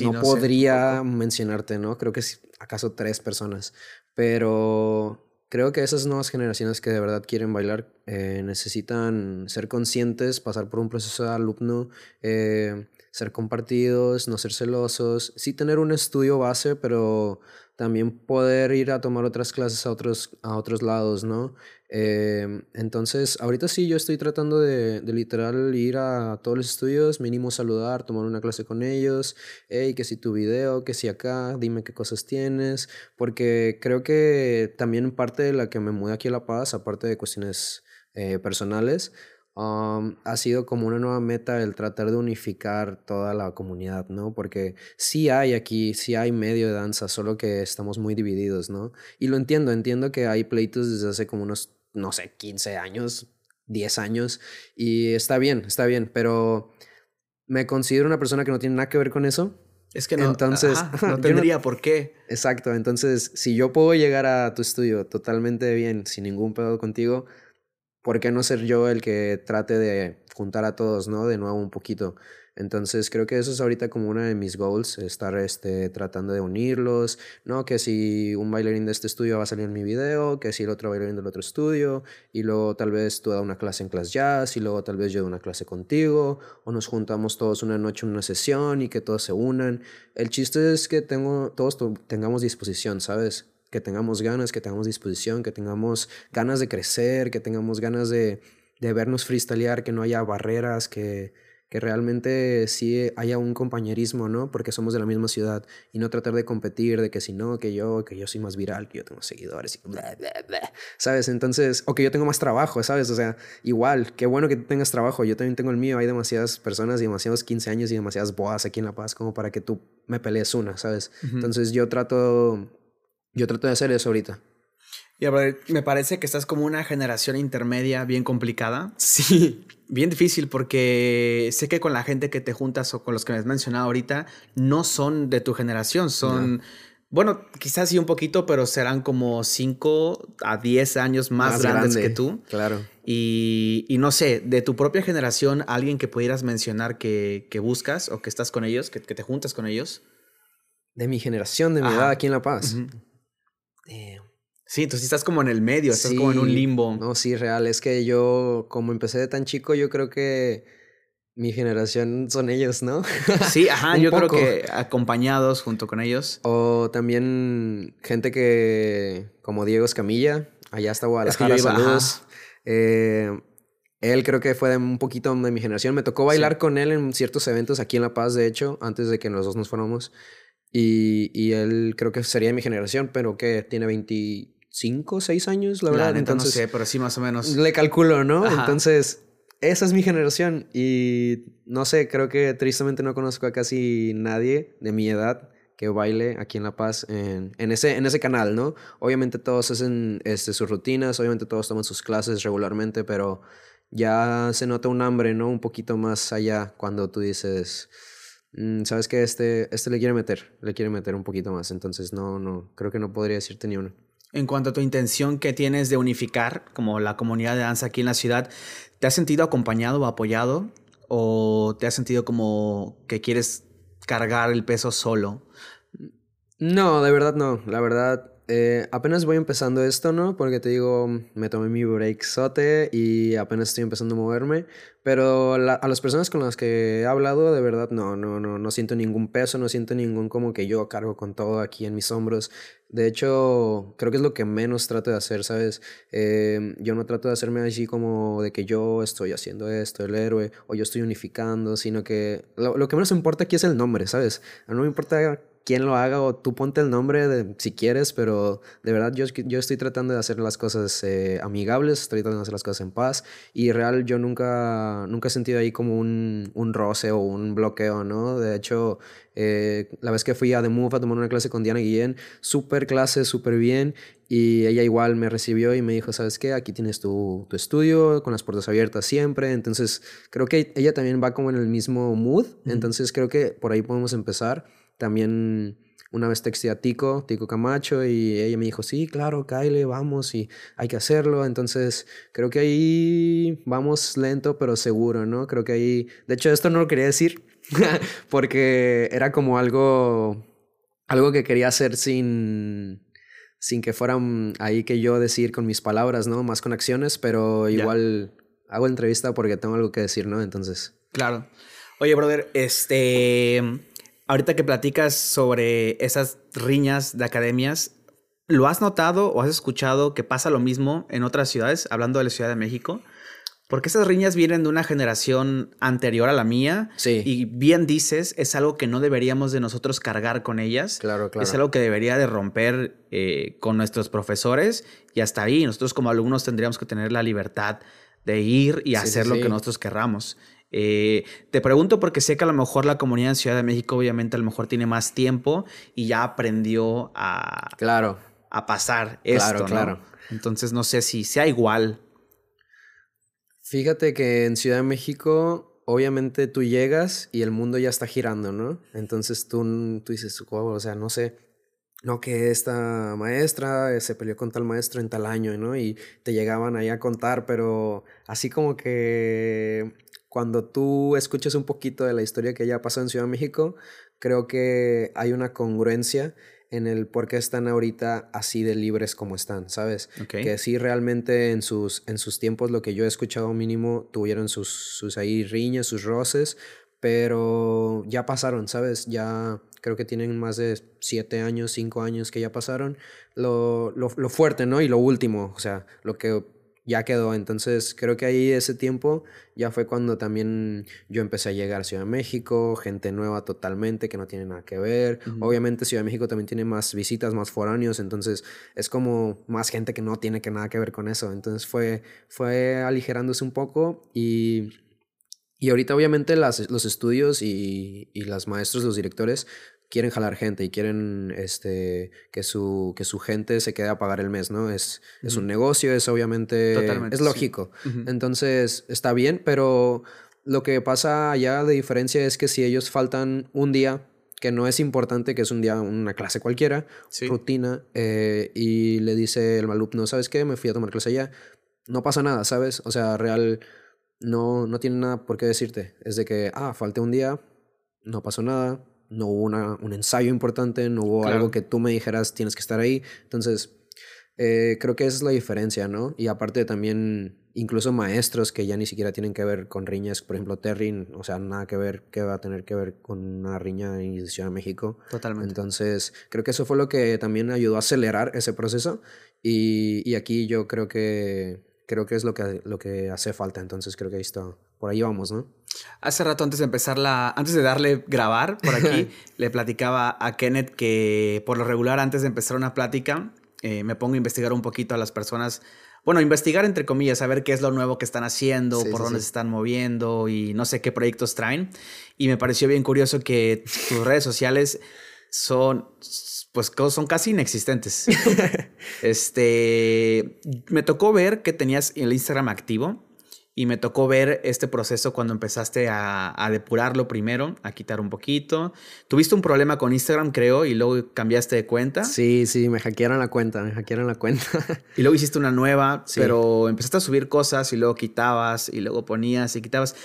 no, podría mencionarte, ¿no? Creo que acaso tres personas. Pero creo que esas nuevas generaciones que de verdad quieren bailar eh, necesitan ser conscientes, pasar por un proceso de alumno, eh, ser compartidos, no ser celosos, sí tener un estudio base, pero también poder ir a tomar otras clases a otros, a otros lados, ¿no? Em, entonces, ahorita sí, yo estoy tratando de, de, literal ir a todos los estudios, mínimo saludar, tomar una clase con ellos, hey, que si tu video, que si acá, dime qué cosas tienes, porque creo que también parte de la que me mudé aquí a La Paz, aparte de cuestiones eh, personales, Um, ha sido como una nueva meta el tratar de unificar toda la comunidad, ¿no? Porque sí hay aquí, sí hay medio de danza, solo que estamos muy divididos, ¿no? Y lo entiendo, entiendo que hay pleitos desde hace como unos, no sé, 15 años, 10 años, y está bien, está bien, pero me considero una persona que no tiene nada que ver con eso. Es que no, entonces, no tendría por qué. Exacto, entonces si yo puedo llegar a tu estudio totalmente bien, sin ningún pedo contigo, ¿por qué no ser yo el que trate de juntar a todos, ¿no? De nuevo un poquito. Entonces creo que eso es ahorita como una de mis goals, estar este, tratando de unirlos, ¿no? Que si un bailarín de este estudio va a salir en mi video, que si el otro bailarín del otro estudio, y luego tal vez tú das una clase en clase jazz, y luego tal vez yo doy una clase contigo, o nos juntamos todos una noche en una sesión y que todos se unan. El chiste es que tengo, todos tengamos disposición, ¿sabes? que tengamos ganas, que tengamos disposición, que tengamos ganas de crecer, que tengamos ganas de, de vernos freestylear, que no haya barreras, que, que realmente sí haya un compañerismo, ¿no? Porque somos de la misma ciudad y no tratar de competir, de que si no, que yo, que yo soy más viral, que yo tengo seguidores, y bla, bla, bla, ¿sabes? Entonces, o que yo tengo más trabajo, ¿sabes? O sea, igual, qué bueno que tú tengas trabajo, yo también tengo el mío, hay demasiadas personas y demasiados 15 años y demasiadas boas aquí en La Paz como para que tú me pelees una, ¿sabes? Entonces yo trato yo trato de hacer eso ahorita. Y a ver, me parece que estás como una generación intermedia bien complicada. Sí. Bien difícil porque sé que con la gente que te juntas o con los que me has mencionado ahorita no son de tu generación, son... Bueno, quizás sí un poquito, pero serán como 5 a 10 años más, grandes que tú. Claro. Y, y, no sé, de tu propia generación, alguien que pudieras mencionar que, que buscas o que estás con ellos, que, que, te juntas con ellos. De mi generación, de mi edad aquí en La Paz. Eh, sí, entonces estás como en el medio, estás como en un limbo. No, sí, real. Es que yo, como empecé de tan chico, yo creo que mi generación son ellos, ¿no? Sí, ajá, yo creo que acompañados junto con ellos. O también gente que, como Diego Escamilla, allá está Guadalajara, es saludos. Eh, él creo que fue de un poquito de mi generación. Me tocó bailar con él en ciertos eventos aquí en La Paz, de hecho, antes de que los dos nos fuéramos. Y, y él creo que sería de mi generación, pero que tiene 25, 6 años, la verdad. Entonces, no sé, pero sí más o menos. Le calculo, ¿no? Entonces, esa es mi generación. Y no sé, creo que tristemente no conozco a casi nadie de mi edad que baile aquí en La Paz en, en, ese, en ese canal, ¿no? Obviamente todos hacen este, sus rutinas, obviamente todos toman sus clases regularmente, pero ya se nota un hambre, ¿no? Un poquito más allá cuando tú dices Mm, sabes que este, este le quiere meter, le quiere meter un poquito más, entonces no, no, creo que no podría decirte ni uno. En cuanto a tu intención que tienes de unificar como la comunidad de danza aquí en la ciudad, ¿te has sentido acompañado o apoyado? ¿O te has sentido como que quieres cargar el peso solo? No, de verdad no. La verdad, eh, apenas voy empezando esto, ¿no? Porque te digo, me tomé mi break sote y apenas estoy empezando a moverme. Pero a las personas con las que he hablado, de verdad, no, no, no, no siento ningún peso, no siento ningún como que yo cargo con todo aquí en mis hombros. De hecho, creo que es lo que menos trato de hacer, ¿sabes? Eh, yo no trato de hacerme así como de que yo estoy haciendo esto, el héroe, o yo estoy unificando, sino que lo, lo que menos importa aquí es el nombre, ¿sabes? No me importa quién lo haga o tú ponte el nombre de, si quieres, pero de verdad yo, yo estoy tratando de hacer las cosas eh, amigables, estoy tratando de hacer las cosas en paz y real yo nunca, nunca he sentido ahí como un, un roce o un bloqueo, ¿no? De hecho, eh, la vez que fui a The Move a tomar una clase con Diana Guillén, súper clase, súper bien y ella igual me recibió y me dijo, ¿sabes qué? Aquí tienes tu, tu, estudio con las puertas abiertas siempre. Entonces, creo que ella también va como en el mismo mood. Entonces, creo que por ahí podemos empezar. También una vez texté a Tico, Tico Camacho, y ella me dijo, sí, claro, Kyle, vamos y hay que hacerlo. Entonces, creo que ahí vamos lento, pero seguro, ¿no? Creo que ahí, de hecho, esto no lo quería decir porque era como algo, algo que quería hacer sin sin que fueran ahí que yo decir con mis palabras, ¿no? Más con acciones, pero igual hago entrevista porque tengo algo que decir, ¿no? Entonces. Claro. Oye, brother, este. Ahorita que platicas sobre esas riñas de academias, ¿lo has notado o has escuchado que pasa lo mismo en otras ciudades, hablando de la Ciudad de México? Porque esas riñas vienen de una generación anterior a la mía. Sí. Y bien dices, es algo que no deberíamos de nosotros cargar con ellas. Claro, claro. Es algo que debería de romper eh, con nuestros profesores y hasta ahí. Nosotros como alumnos tendríamos que tener la libertad de ir y hacer lo que nosotros querramos. Eh, te pregunto porque sé que a lo mejor la comunidad en Ciudad de México obviamente a lo mejor tiene más tiempo y ya aprendió a, claro. a pasar esto. Claro, claro. Entonces no sé si sea igual Fíjate que en Ciudad de México, obviamente tú llegas y el mundo ya está girando, ¿no? Entonces tú, tú dices, wow, o sea, no sé, no que esta maestra se peleó con tal maestro en tal año, ¿no? Y te llegaban ahí a contar, pero así como que cuando tú escuchas un poquito de la historia que ya pasó en Ciudad de México, creo que hay una congruencia en el por qué están ahorita así de libres como están, ¿sabes? Que sí realmente en sus, en sus tiempos lo que yo he escuchado mínimo tuvieron sus, sus ahí riñas, sus roces, pero ya pasaron, ¿sabes? Ya creo que tienen más de siete años, cinco años que ya pasaron. Lo, lo, lo fuerte, ¿no? Y lo último, o sea, lo que ya quedó. Entonces creo que ahí ese tiempo ya fue cuando también yo empecé a llegar a Ciudad de México, gente nueva totalmente que no tiene nada que ver. Obviamente Ciudad de México también tiene más visitas, más foráneos, entonces es como más gente que no tiene que nada que ver con eso. Entonces fue, fue aligerándose un poco y... Y ahorita obviamente las, los estudios y, y los maestros, los directores, quieren jalar gente y quieren este, que, su, que su gente se quede a pagar el mes, ¿no? Es, es un negocio, es obviamente... es lógico. Entonces, está bien, pero lo que pasa allá de diferencia es que si ellos faltan un día, que no es importante, que es un día, una clase cualquiera, rutina, eh, y le dice el alumno, ¿sabes qué? Me fui a tomar clase allá. No pasa nada, ¿sabes? O sea, real, no, no tiene nada por qué decirte. Es de que, ah, falté un día, no pasó nada, no hubo una, un ensayo importante, no hubo algo que tú me dijeras tienes que estar ahí. Entonces, eh, creo que esa es la diferencia, ¿no? Y aparte también, incluso maestros que ya ni siquiera tienen que ver con riñas, por ejemplo, Terry, o sea, nada que ver, que va a tener que ver con una riña en Ciudad de México. Totalmente. Entonces, creo que eso fue lo que también ayudó a acelerar ese proceso. Y, y aquí yo creo que, creo que es lo que, lo que hace falta. Entonces, creo que ahí está, por ahí vamos, ¿no? Hace rato antes de empezar la, antes de darle grabar por aquí, le platicaba a Kenneth que por lo regular antes de empezar una plática eh, me pongo a investigar un poquito a las personas, bueno, investigar entre comillas, saber qué es lo nuevo que están haciendo, por dónde se están moviendo y no sé qué proyectos traen. Y me pareció bien curioso que tus redes sociales son, pues, son casi inexistentes. este, me tocó ver que tenías el Instagram activo y me tocó ver este proceso cuando empezaste a, depurarlo primero, a quitar un poquito. Tuviste un problema con Instagram, creo, y luego cambiaste de cuenta. Sí, sí, me hackearon la cuenta, me hackearon la cuenta. y luego hiciste una nueva, pero empezaste a subir cosas y luego quitabas y luego ponías y quitabas.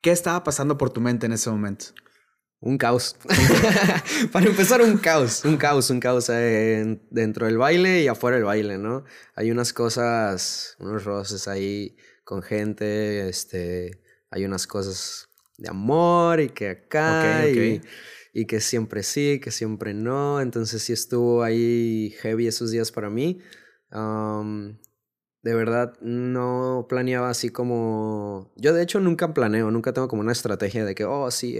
¿Qué estaba pasando por tu mente en ese momento? Un caos. Para empezar, un caos, un caos, un caos eh, dentro del baile y afuera del baile, ¿no? Hay unas cosas, unos roces ahí con gente, este, hay unas cosas de amor y que acá Y, y, que siempre sí, que siempre no, entonces sí estuvo ahí heavy esos días para mí. De verdad no planeaba así como... Yo de hecho nunca planeo, nunca tengo como una estrategia de que, oh, sí,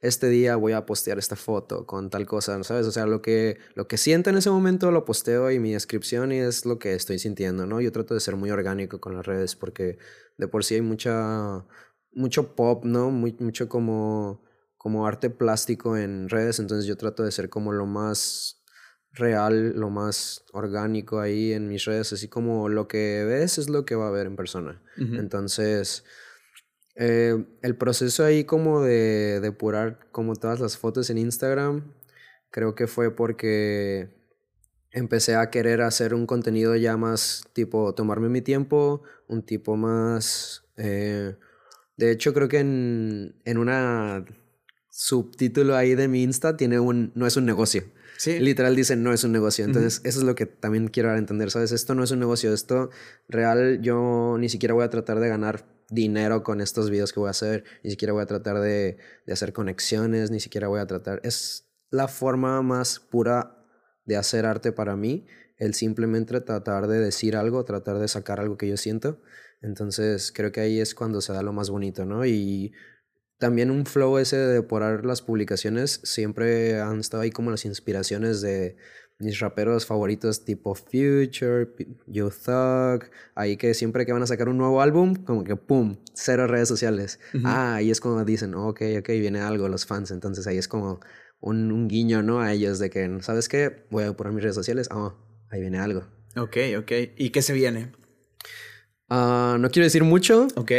este día voy a postear esta foto con tal cosa, ¿sabes? O sea, lo que, lo que siento en ese momento lo posteo y mi descripción y es lo que estoy sintiendo, ¿no? Yo trato de ser muy orgánico con las redes porque de por sí hay mucha, mucho pop, ¿no? Muy, mucho como, como arte plástico en redes, entonces yo trato de ser como lo más real, lo más orgánico ahí en mis redes, así como lo que ves es lo que va a ver en persona. Entonces, eh, el proceso ahí como de depurar como todas las fotos en Instagram, creo que fue porque empecé a querer hacer un contenido ya más tipo tomarme mi tiempo, un tipo más... Eh, de hecho, creo que en, en una subtítulo ahí de mi Insta tiene un... no es un negocio. Literal dicen, no es un negocio. Entonces, eso es lo que también quiero dar a entender, ¿sabes? Esto no es un negocio, esto real, yo ni siquiera voy a tratar de ganar dinero con estos videos que voy a hacer, ni siquiera voy a tratar de, de hacer conexiones, ni siquiera voy a tratar... Es la forma más pura de hacer arte para mí, el simplemente tratar de decir algo, tratar de sacar algo que yo siento. Entonces, creo que ahí es cuando se da lo más bonito, ¿no? Y también un flow ese de depurar las publicaciones siempre han estado ahí como las inspiraciones de mis raperos favoritos tipo Future, You Thug, ahí que siempre que van a sacar un nuevo álbum, como que pum, cero redes sociales. Ah, ahí es como dicen, ok, ok, viene algo los fans, entonces ahí es como un, un guiño, ¿no? A ellos de que, ¿sabes qué? Voy a depurar mis redes sociales, oh, ahí viene algo. Ok, ok. ¿Y qué se viene? Ah, no quiero decir mucho. Ok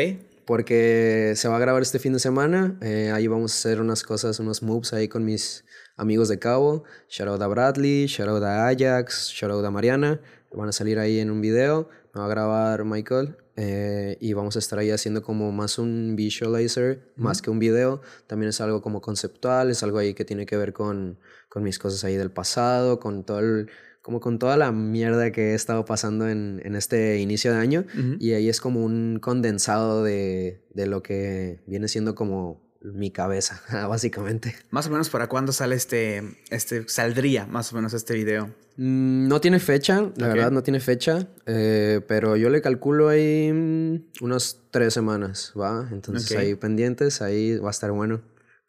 porque se va a grabar este fin de semana. Eh, ahí vamos a hacer unas cosas, unos moves ahí con mis amigos de Cabo. Shout a Bradley, shout a Ajax, shout a Mariana. Van a salir ahí en un video. Me va a grabar Michael. Eh, y vamos a estar ahí haciendo como más un visualizer, más que un video. También es algo como conceptual, es algo ahí que tiene que ver con, con mis cosas ahí del pasado, con todo el como con toda la mierda que he estado pasando en, en este inicio de año. Y ahí es como un condensado de, de, lo que viene siendo como mi cabeza, básicamente. Más o menos para cuándo sale este, este, saldría más o menos este video. Mm, no tiene fecha, la verdad no tiene fecha, eh, pero yo le calculo ahí mm, unas tres semanas, ¿va? Entonces ahí pendientes, ahí va a estar bueno.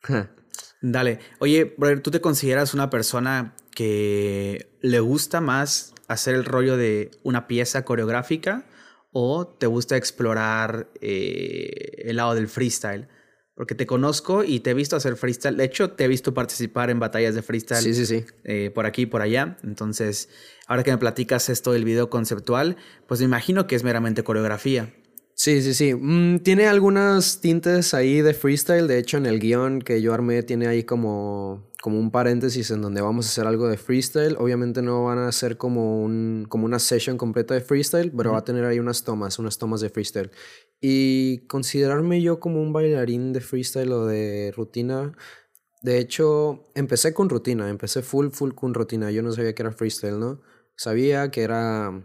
Dale. Oye, brother, ¿tú te consideras una persona que le gusta más hacer el rollo de una pieza coreográfica o te gusta explorar eh, el lado del freestyle? Porque te conozco y te he visto hacer freestyle. De hecho, te he visto participar en batallas de freestyle. Sí, sí, sí. Eh, por aquí y por allá. Entonces, ahora que me platicas esto del video conceptual, pues me imagino que es meramente coreografía. Sí, sí, sí. Mm, tiene algunas tintes ahí de freestyle. De hecho, en el guion que yo armé tiene ahí como, como un paréntesis en donde vamos a hacer algo de freestyle. Obviamente no van a ser como, un, como una session completa de freestyle, pero va a tener ahí unas tomas, unas tomas de freestyle. Y considerarme yo como un bailarín de freestyle o de rutina. De hecho, empecé con rutina, empecé full, full con rutina. Yo no sabía que era freestyle, ¿no? Sabía que era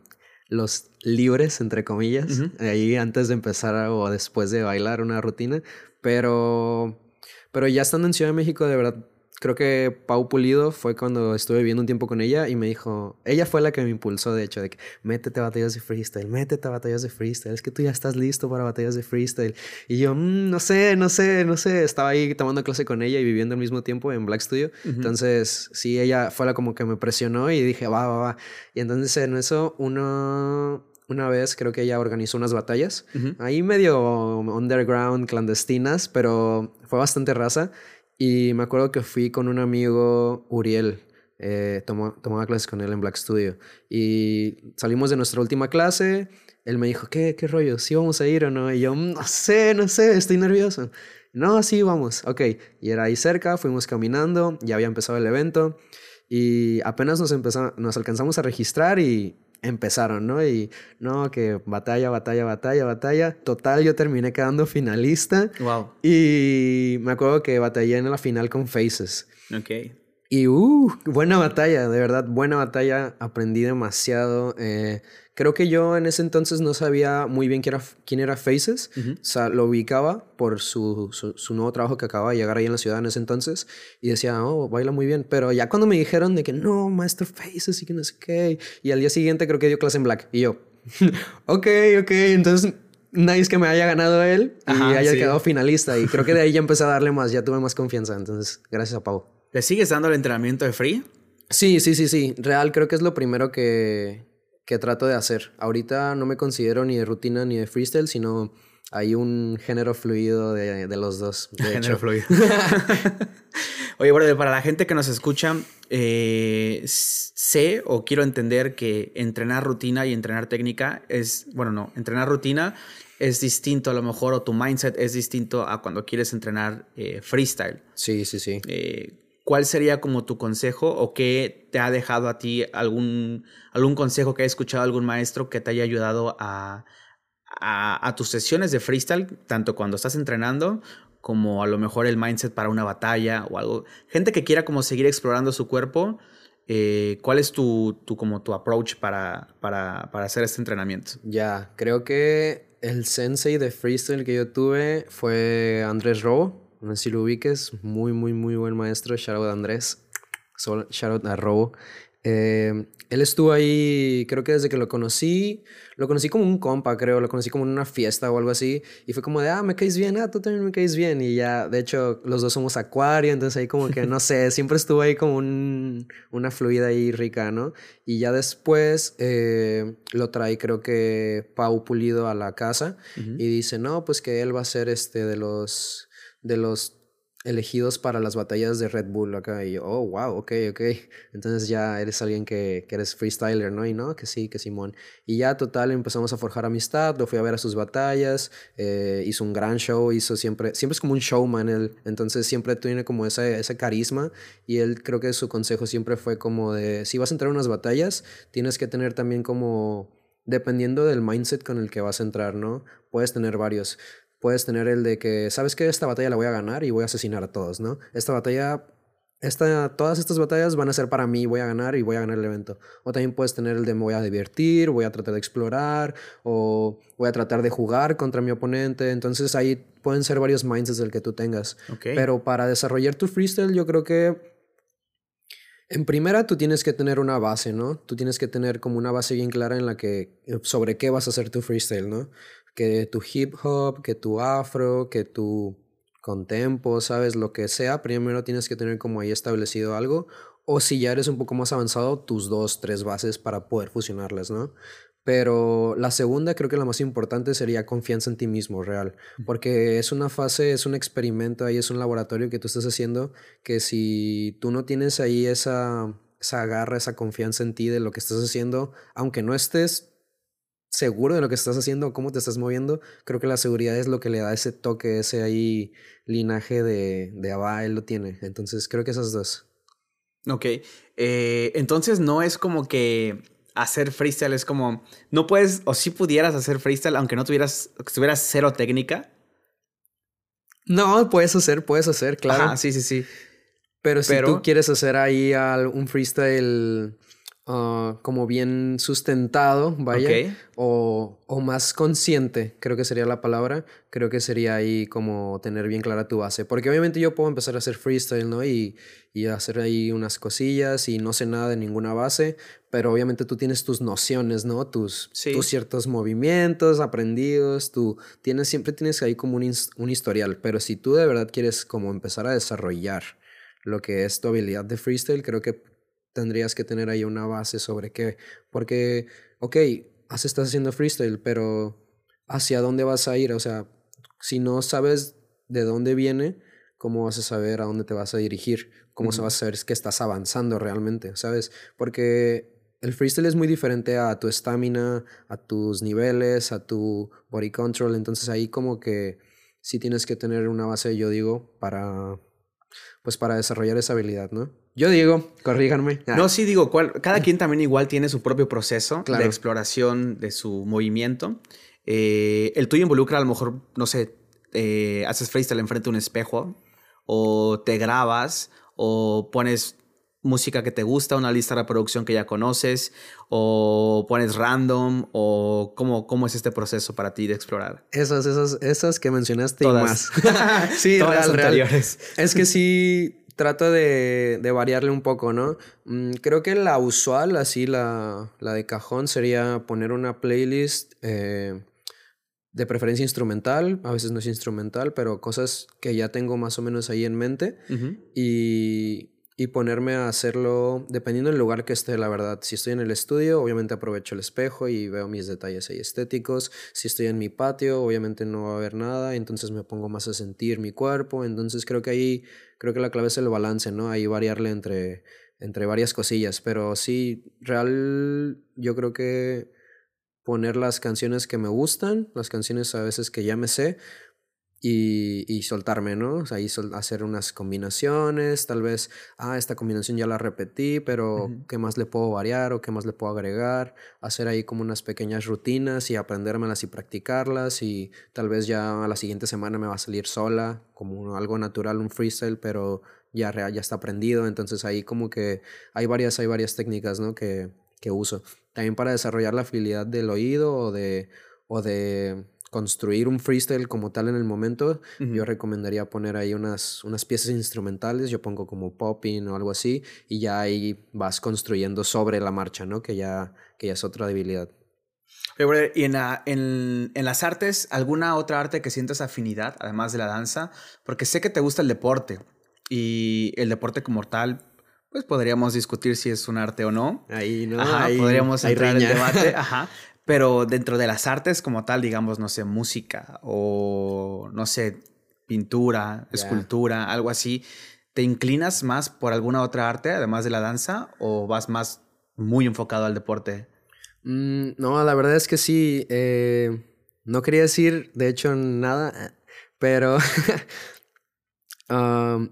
los libres, entre comillas, ahí antes de empezar o después de bailar una rutina, pero, pero ya estando en Ciudad de México, de verdad creo que Pau Pulido fue cuando estuve viviendo un tiempo con ella y me dijo, ella fue la que me impulsó, de hecho, de que métete a batallas de freestyle, métete a batallas de freestyle, es que tú ya estás listo para batallas de freestyle. Y yo, mm, no sé, no sé, no sé, estaba ahí tomando clase con ella y viviendo al mismo tiempo en Black Studio. Entonces, sí, ella fue la como que me presionó y dije, va, va, va. Y entonces en eso uno una vez creo que ella organizó unas batallas, ahí medio underground, clandestinas, pero fue bastante raza. Y me acuerdo que fui con un amigo, Uriel, eh, tomaba clases con él en Black Studio. Y salimos de nuestra última clase, él me dijo, ¿qué, qué rollo? ¿Sí vamos a ir o no? Y yo, no sé, no sé, estoy nervioso. No, sí, vamos. Ok, y era ahí cerca, fuimos caminando, ya había empezado el evento. Y apenas nos, empezamos, nos alcanzamos a registrar y empezaron, ¿no? Y no, que batalla, batalla, batalla, batalla. Total, yo terminé quedando finalista. Wow. Y me acuerdo que batallé en la final con Faces. Ok. Y, uh, buena batalla, de verdad, buena batalla. Aprendí demasiado. Eh, Creo que yo en ese entonces no sabía muy bien quién era, quién era Faces. O sea, lo ubicaba por su, su, nuevo trabajo que acababa de llegar ahí en la ciudad en ese entonces. Y decía, oh, baila muy bien. Pero ya cuando me dijeron de que no, Maestro Faces y que no sé qué. Y al día siguiente creo que dio clase en Black. Y yo, ok, ok, entonces nadie es que me haya ganado él y haya quedado finalista. Y creo que de ahí ya empecé a darle más, ya tuve más confianza. Entonces, gracias a Pau. ¿Le sigues dando el entrenamiento de free? Sí, sí, sí, sí. Real, creo que es lo primero que, que trato de hacer. Ahorita no me considero ni de rutina ni de freestyle, sino hay un género fluido de, de los dos. De género fluido. Oye, brother, para la gente que nos escucha, eh, sé o quiero entender que entrenar rutina y entrenar técnica es, bueno, no, entrenar rutina es distinto a lo mejor o tu mindset es distinto a cuando quieres entrenar eh, freestyle. Sí, sí, sí. Eh, ¿Cuál sería como tu consejo o qué te ha dejado a ti algún, algún consejo que haya escuchado algún maestro que te haya ayudado a, tus sesiones de freestyle, tanto cuando estás entrenando como a lo mejor el mindset para una batalla o algo. Gente que quiera como seguir explorando su cuerpo, eh, ¿cuál es tu, como tu approach para, para, para hacer este entrenamiento? Ya, creo que el sensei de freestyle que yo tuve fue Andrés Robo. No sé si lo ubiques, muy, muy, muy buen maestro. Shout out Andrés. Shout out a Robo. Eh, él estuvo ahí, creo que desde que lo conocí, lo conocí como un compa, creo, lo conocí como en una fiesta o algo así, y fue como de, ah, me caes bien, ah, tú también me caes bien, y ya, de hecho, los dos somos acuario, entonces ahí como que, no sé, siempre estuvo ahí como un, una fluida ahí rica, ¿no? Y ya después eh, lo trae, creo que Pau Pulido a la casa, y dice, no, pues que él va a ser este de los, de los elegidos para las batallas de Red Bull acá y yo, oh, wow, ok, ok. Entonces ya eres alguien que, que, eres freestyler, ¿no? Y no, que sí, que Simón. Y ya total empezamos a forjar amistad, lo fui a ver a sus batallas, eh, hizo un gran show, hizo siempre, siempre es como un showman él, entonces siempre tiene como ese, ese carisma y él creo que su consejo siempre fue como de, si vas a entrar a unas batallas, tienes que tener también como dependiendo del mindset con el que vas a entrar, ¿no? Puedes tener varios. Puedes tener el de que, ¿sabes que Esta batalla la voy a ganar y voy a asesinar a todos, ¿no? Esta batalla, esta, todas estas batallas van a ser para mí, voy a ganar y voy a ganar el evento. O también puedes tener el de me voy a divertir, voy a tratar de explorar, o voy a tratar de jugar contra mi oponente. Entonces ahí pueden ser varios mindsets del que tú tengas. Pero para desarrollar tu freestyle, yo creo que en primera, tú tienes que tener una base, ¿no? Tú tienes que tener como una base bien clara en la que, sobre qué vas a hacer tu freestyle, ¿no? Que tu hip hop, que tu afro, que tu contempo, sabes, lo que sea, primero tienes que tener como ahí establecido algo. O si ya eres un poco más avanzado, tus dos, tres bases para poder fusionarlas, ¿no? Pero la segunda, creo que la más importante sería confianza en ti mismo, real. Porque es una fase, es un experimento ahí, es un laboratorio que tú estás haciendo, que si tú no tienes ahí esa, esa garra, esa confianza en ti de lo que estás haciendo, aunque no estés seguro de lo que estás haciendo, cómo te estás moviendo, creo que la seguridad es lo que le da ese toque, ese ahí linaje de, de Abba, él lo tiene. Entonces creo que esas dos. Ok, eh, entonces no es como que hacer freestyle es como, no puedes, o si pudieras hacer freestyle aunque no tuvieras, tuvieras cero técnica. No, puedes hacer, puedes hacer, claro. sí, sí, sí. Pero si tú quieres hacer ahí un freestyle Ah, como bien sustentado, vaya, o, o, más consciente, creo que sería la palabra, creo que sería ahí como tener bien clara tu base, porque obviamente yo puedo empezar a hacer freestyle, ¿no? Y, y hacer ahí unas cosillas y no sé nada de ninguna base, pero obviamente tú tienes tus nociones, ¿no? Tus, tus ciertos movimientos aprendidos, tú tienes, siempre tienes ahí como un, un historial, pero si tú de verdad quieres como empezar a desarrollar lo que es tu habilidad de freestyle, creo que tendrías que tener ahí una base sobre qué. Porque, ok, estás haciendo freestyle, pero ¿hacia dónde vas a ir? O sea, si no sabes de dónde viene, ¿cómo vas a saber a dónde te vas a dirigir? ¿Cómo se va a saber que estás avanzando realmente? ¿Sabes? Porque el freestyle es muy diferente a tu estamina, a tus niveles, a tu body control. Entonces ahí como que sí tienes que tener una base, yo digo, para pues para desarrollar esa habilidad, ¿no? Yo digo, corríganme. Ah. No, sí digo, cada quien también igual tiene su propio proceso de exploración de su movimiento. Eh, el tuyo involucra a lo mejor, no sé, eh, haces freestyle enfrente de un espejo o te grabas o pones música que te gusta, una lista de reproducción que ya conoces, o pones random, o cómo, cómo es este proceso para ti de explorar. Esas, esas, esas que mencionaste y más. sí, todas real, anteriores. Es que sí, trato de, de variarle un poco, ¿no? Mm, creo que la usual, así la, la de cajón, sería poner una playlist eh, de preferencia instrumental, a veces no es instrumental, pero cosas que ya tengo más o menos ahí en mente y, y, ponerme a hacerlo dependiendo del lugar que esté, la verdad. Si estoy en el estudio, obviamente aprovecho el espejo y veo mis detalles ahí estéticos. Si estoy en mi patio, obviamente no va a haber nada, entonces me pongo más a sentir mi cuerpo. Entonces creo que ahí, creo que la clave es el balance, ¿no? Ahí variarle entre, entre varias cosillas, pero sí, real, yo creo que poner las canciones que me gustan, las canciones a veces que ya me sé, y, y soltarme, ¿no? ahí hacer unas combinaciones, tal vez, ah, esta combinación ya la repetí, pero ¿qué más le puedo variar o qué más le puedo agregar? Hacer ahí como unas pequeñas rutinas y aprendérmelas y practicarlas y tal vez ya a la siguiente semana me va a salir sola, como algo natural, un freestyle, pero ya, ya está aprendido, entonces ahí como que hay varias, hay varias técnicas, ¿no? Que, que uso. También para desarrollar la habilidad del oído o de, o de construir un freestyle como tal en el momento, yo recomendaría poner ahí unas, unas piezas instrumentales, yo pongo como popping o algo así, y ya ahí vas construyendo sobre la marcha, ¿no? Que ya, que ya es otra debilidad. ¿Y en, en, en, las artes, alguna otra arte que sientas afinidad, además de la danza? Porque sé que te gusta el deporte, y el deporte como tal pues podríamos discutir si es un arte o no. Ahí, ¿no? Ajá, podríamos entrar en debate. Ajá. Pero dentro de las artes como tal, digamos, no sé, música o, no sé, pintura, escultura, algo así, ¿te inclinas más por alguna otra arte, además de la danza, o vas más muy enfocado al deporte? Mm, no, la verdad es que sí. Eh, no quería decir, de hecho, nada, pero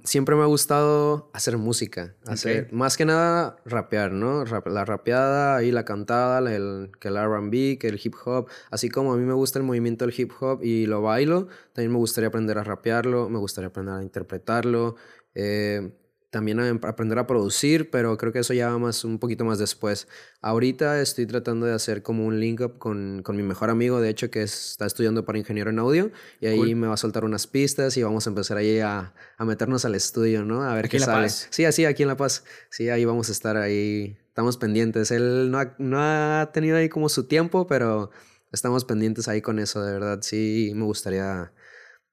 siempre me ha gustado hacer música, hacer más que nada rapear, ¿no? la rapeada y la cantada, el, que el RB, que el hip hop, así como a mí me gusta el movimiento del hip hop y lo bailo, también me gustaría aprender a rapearlo, me gustaría aprender a interpretarlo. Eh, también a aprender a producir, pero creo que eso ya va más, un poquito más después. Ahorita estoy tratando de hacer como un link up con, con mi mejor amigo, de hecho, que está estudiando para ingeniero en audio, y ahí me va a soltar unas pistas y vamos a empezar ahí a, a meternos al estudio, ¿no? A ver qué sale. Sí, así, aquí en La Paz. Sí, ahí vamos a estar ahí, estamos pendientes. Él no ha, no ha tenido ahí como su tiempo, pero estamos pendientes ahí con eso, de verdad. Sí, me gustaría...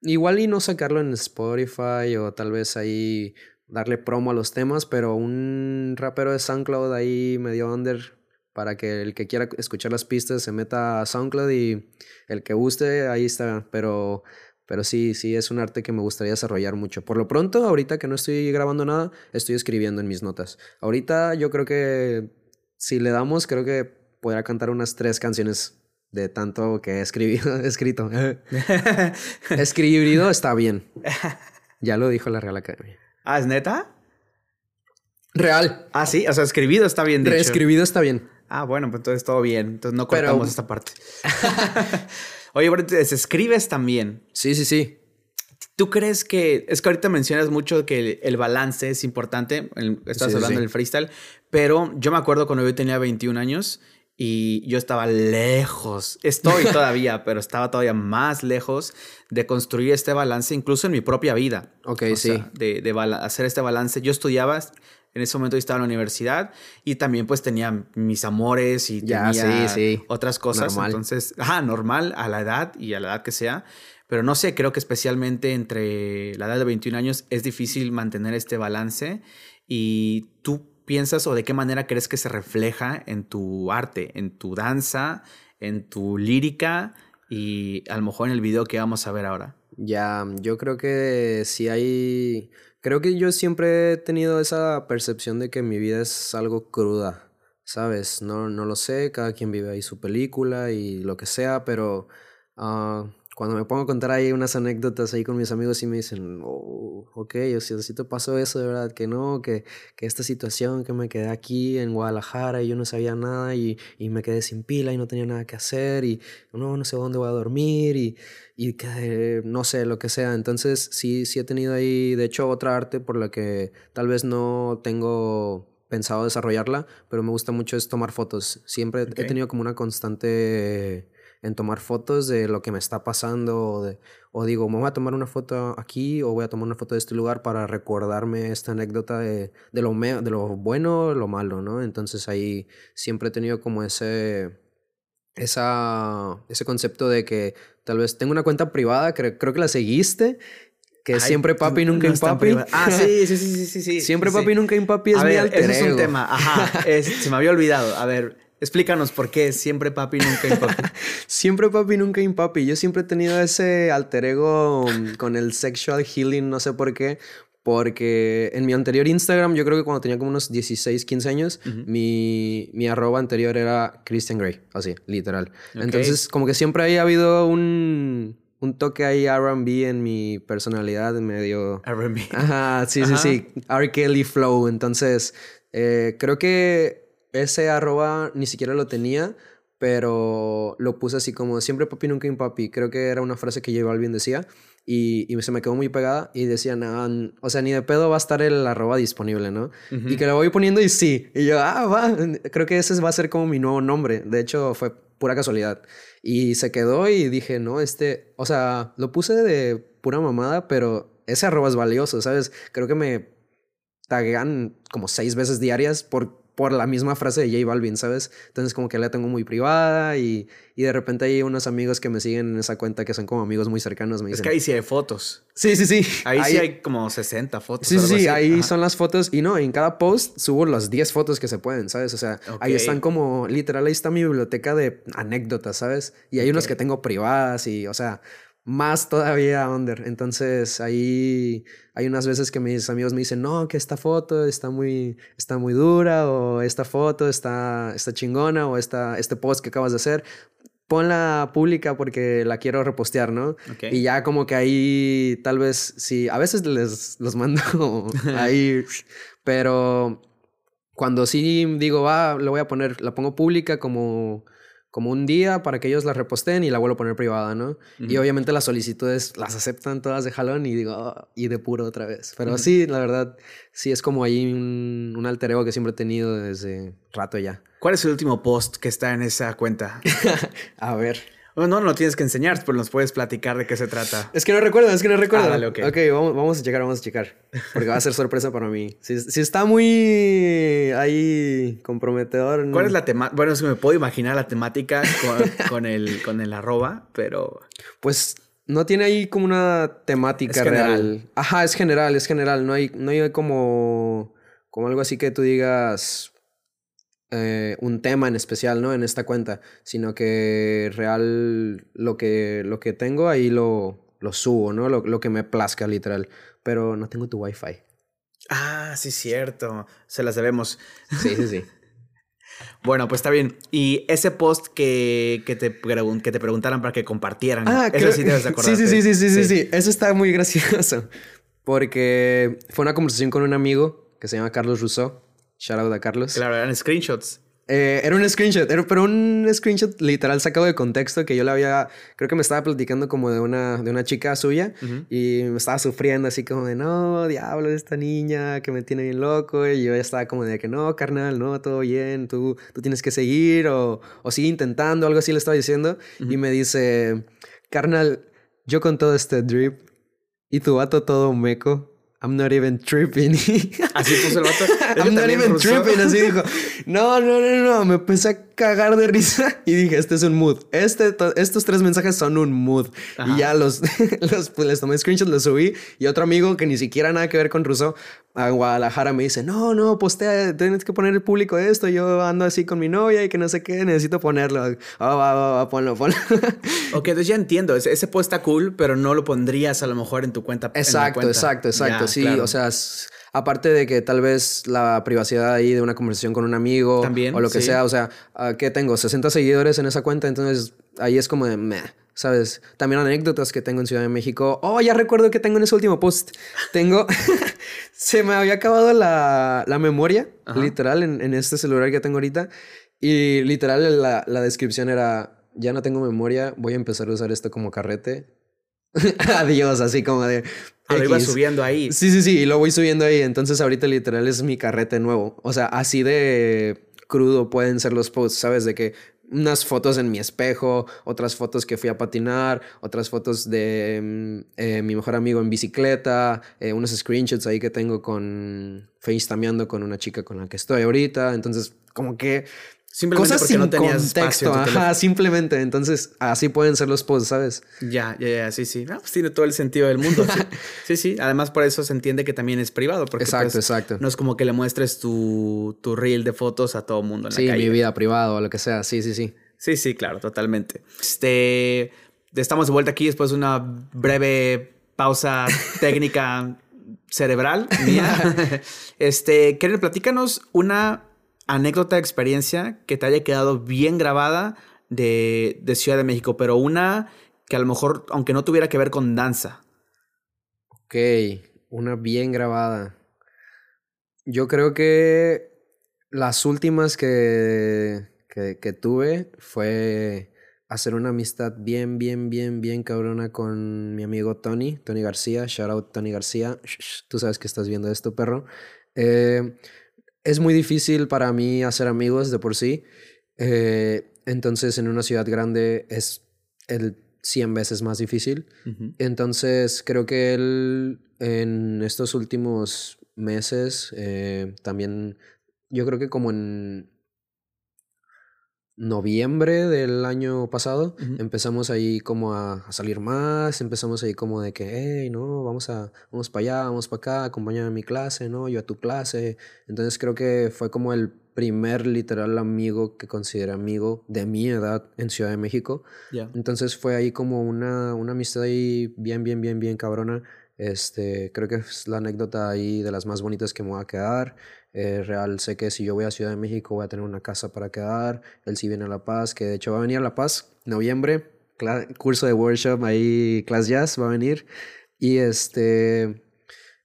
Igual y no sacarlo en Spotify o tal vez ahí darle promo a los temas, pero un rapero de SoundCloud ahí medio under para que el que quiera escuchar las pistas se meta a SoundCloud y el que guste, ahí está. Pero, pero sí, sí, es un arte que me gustaría desarrollar mucho. Por lo pronto, ahorita que no estoy grabando nada, estoy escribiendo en mis notas. Ahorita yo creo que si le damos, creo que podrá cantar unas tres canciones de tanto que he escribido, escrito. Escribido está bien. Ya lo dijo la Real Academia. Ah, ¿es neta? Real. Ah, sí, o sea, escribido está bien dicho. Reescribido está bien. Ah, bueno, pues entonces todo bien. Entonces no cortamos esta parte. Oye, pero te escribes también. Sí, sí, sí. ¿Tú crees que, es que ahorita mencionas mucho que el, balance es importante, estás hablando del freestyle, pero yo me acuerdo cuando yo tenía 21 años y yo estaba lejos, estoy todavía, pero estaba todavía más lejos de construir este balance, incluso en mi propia vida. Ok, sí. de, de hacer este balance. Yo estudiaba, en ese momento yo estaba en la universidad y también pues tenía mis amores y tenía otras cosas. Normal. Entonces, ajá, normal a la edad y a la edad que sea. Pero no sé, creo que especialmente entre la edad de 21 años es difícil mantener este balance y tú piensas o de qué manera crees que se refleja en tu arte, en tu danza, en tu lírica y a lo mejor en el video que vamos a ver ahora? Ya, yo creo que si hay... Creo que yo siempre he tenido esa percepción de que mi vida es algo cruda, ¿sabes? No, no lo sé, cada quien vive ahí su película y lo que sea, pero... Uh, cuando me pongo a contar ahí unas anécdotas ahí con mis amigos y me dicen, oh, ok, o sea, si te pasó eso, de verdad, que no, que, que esta situación, que me quedé aquí en Guadalajara y yo no sabía nada y, y me quedé sin pila y no tenía nada que hacer y no, no sé dónde voy a dormir y, y que no sé, lo que sea. Entonces sí, sí he tenido ahí, de hecho, otra arte por la que tal vez no tengo pensado desarrollarla, pero me gusta mucho es tomar fotos. Siempre he tenido como una constante en tomar fotos de lo que me está pasando o, de, o digo, me voy a tomar una foto aquí o voy a tomar una foto de este lugar para recordarme esta anécdota de, de lo, me, de lo bueno lo malo, ¿no? Entonces ahí siempre he tenido como ese, esa, ese concepto de que tal vez tengo una cuenta privada, creo, creo que la seguiste que siempre papi, nunca no papi. Ah, sí, sí, sí, sí, sí. Siempre papi, nunca papi es mi alter ese es un tema. Ajá. se me había olvidado. A ver, explícanos por qué siempre papi, nunca papi. siempre papi, nunca papi. Yo siempre he tenido ese alter ego con el sexual healing, no sé por qué. Porque en mi anterior Instagram, yo creo que cuando tenía como unos 16, 15 años, mi, mi arroba anterior era Christian Grey, así, literal. Entonces, como que siempre había habido un, un toque ahí RB en mi personalidad, medio. RB. Ajá, sí, sí, sí. R. Kelly Flow. Entonces, eh, creo que ese arroba ni siquiera lo tenía, pero lo puse así como siempre papi, nunca un papi. Creo que era una frase que J Balvin decía. Y, y, se me quedó muy pegada y decía, no, o sea, ni de pedo va a estar el arroba disponible, ¿no? Y que lo voy poniendo y sí. Y yo, ah, va, creo que ese va a ser como mi nuevo nombre. De hecho, fue pura casualidad. Y se quedó y dije, no, este, o sea, lo puse de pura mamada, pero ese arroba es valioso, ¿sabes? Creo que me taguean como seis veces diarias por por la misma frase de J Balvin, ¿sabes? Entonces como que la tengo muy privada y, y, de repente hay unos amigos que me siguen en esa cuenta que son como amigos muy cercanos. Me dicen, es que ahí sí hay fotos. Sí, sí, sí. Ahí, sí hay como 60 fotos. Sí, sí, ahí son las fotos y no, en cada post subo las 10 fotos que se pueden, ¿sabes? O sea, ahí están como, literal, ahí está mi biblioteca de anécdotas, ¿sabes? Y hay unos que tengo privadas y, o sea, más todavía under. Entonces ahí hay unas veces que mis amigos me dicen, no, que esta foto está muy, está muy dura o esta foto está, está chingona o esta, este post que acabas de hacer. Ponla pública porque la quiero repostear, ¿no? Y ya como que ahí tal vez, sí, a veces les los mando ahí, pero cuando sí digo, va, lo voy a poner, la pongo pública como como un día para que ellos la reposten y la vuelvo a poner privada, ¿no? Y obviamente las solicitudes las aceptan todas de jalón y digo, oh", y de puro otra vez. Pero sí, la verdad, sí es como ahí un, un alter ego que siempre he tenido desde rato ya. ¿Cuál es el último post que está en esa cuenta? a ver. No, no, no lo tienes que enseñar, pero nos puedes platicar de qué se trata. Es que no recuerdo, es que no recuerdo. Ah, ok, vamos, vamos, a checar, vamos a checar. Porque va a ser sorpresa para mí. Si, si está muy ahí comprometedor. ¿Cuál es la temática? Bueno, es que me puedo imaginar la temática con, el, con el arroba, pero. Pues no tiene ahí como una temática real. Ajá, es general, es general. No hay, no hay como, como algo así que tú digas eh, un tema en especial, ¿no? En esta cuenta, sino que real lo que, lo que tengo ahí lo, lo subo, ¿no? Lo, lo, que me plazca, literal. Pero no tengo tu wifi. Ah, sí, cierto. Se las debemos. Sí, sí, sí. Bueno, pues está bien. Y ese post que, que, te, que te preguntaran para que compartieran. Ah, eso sí debes. Sí, sí, sí, sí, sí, sí, sí. Eso está muy gracioso. Porque fue una conversación con un amigo que se llama Carlos Rousseau. Shout out a Carlos. Claro, eran screenshots. Eh, era un screenshot, pero un screenshot literal sacado de contexto que yo le había, creo que me estaba platicando como de una, de una chica suya y me estaba sufriendo así como de, no, diablo, esta niña que me tiene bien loco y yo ya estaba como de que no, carnal, no, todo bien, tú, tú tienes que seguir o, o sigue intentando, algo así le estaba diciendo y me dice, carnal, yo con todo este drip y tu vato todo meco I'm not even tripping. Así puso el vato. I'm not even tripping. Así dijo. No, no, no, no. Me empecé a cagar de risa y dije, este es un mood. Este, estos tres mensajes son un mood. Y ya los, los pues, les tomé screenshots, los subí. Y otro amigo que ni siquiera nada que ver con Russo a Guadalajara me dice, no, no, postea, tienes que poner el público esto. Yo ando así con mi novia y que no sé qué, necesito ponerlo. Ah, va, va, va, ponlo, ponlo. ok, entonces ya entiendo. Ese, post está cool, pero no lo pondrías a lo mejor en tu cuenta. Exacto, exacto, exacto. sí, o sea... Aparte de que tal vez la privacidad ahí de una conversación con un amigo o lo que sea, o sea, ah, ¿qué tengo? 60 seguidores en esa cuenta, entonces ahí es como de meh, ¿sabes? También anécdotas que tengo en Ciudad de México. Oh, ya recuerdo que tengo en ese último post. Tengo. Se me había acabado la, la memoria, literal, en, en, este celular que tengo ahorita. Y literal, la, la descripción era: Ya no tengo memoria, voy a empezar a usar esto como carrete. Adiós, así como de. Ah, lo iba subiendo ahí. Sí, sí, sí, y lo voy subiendo ahí. Entonces ahorita literal es mi carrete nuevo. O sea, así de crudo pueden ser los posts, ¿sabes? De que unas fotos en mi espejo, otras fotos que fui a patinar, otras fotos de mm, eh, mi mejor amigo en bicicleta, eh, unos screenshots ahí que tengo con FaceTimeando con una chica con la que estoy ahorita. Entonces, como que Simplemente cosas porque sin no tenías contexto, espacio ajá, simplemente. Entonces, así pueden ser los posts, ¿sabes? Ya, ya, ya, sí, sí. Ah, pues tiene todo el sentido del mundo. Sí, sí, sí. Además, por eso se entiende que también es privado. Porque exacto, pues, exacto. no es como que le muestres tu, tu reel de fotos a todo mundo en sí, la calle. mi vida privada o lo que sea. Sí, sí, sí. Sí, sí, claro, totalmente. Este, estamos de vuelta aquí después de una breve pausa técnica cerebral mía. Este, Keren, platícanos una anécdota, experiencia que te haya quedado bien grabada de, de Ciudad de México, pero una que a lo mejor, aunque no tuviera que ver con danza. Ok, una bien grabada. Yo creo que las últimas que, que, que tuve fue hacer una amistad bien, bien, bien, bien cabrona con mi amigo Tony, Tony García. Shout out Tony García. Tú sabes que estás viendo esto, perro. Eh, es muy difícil para mí hacer amigos de por sí. Eh, entonces, en una ciudad grande es el 100 veces más difícil. Entonces, creo que él en estos últimos meses eh, también, yo creo que como en noviembre del año pasado, empezamos ahí como a, a salir más, empezamos ahí como de que, hey, no, vamos a, vamos para allá, vamos para acá, acompáñame a mi clase, ¿no? Yo a tu clase. Entonces creo que fue como el primer literal amigo que consideré amigo de mi edad en Ciudad de México. Entonces fue ahí como una, una amistad ahí bien, bien, bien, bien cabrona. Este, creo que es la anécdota ahí de las más bonitas que me va a quedar. Eh, real, sé que si yo voy a Ciudad de México voy a tener una casa para quedar. Él sí viene a La Paz, que de hecho va a venir a La Paz, noviembre, curso de workshop ahí, class jazz, va a venir. Y este,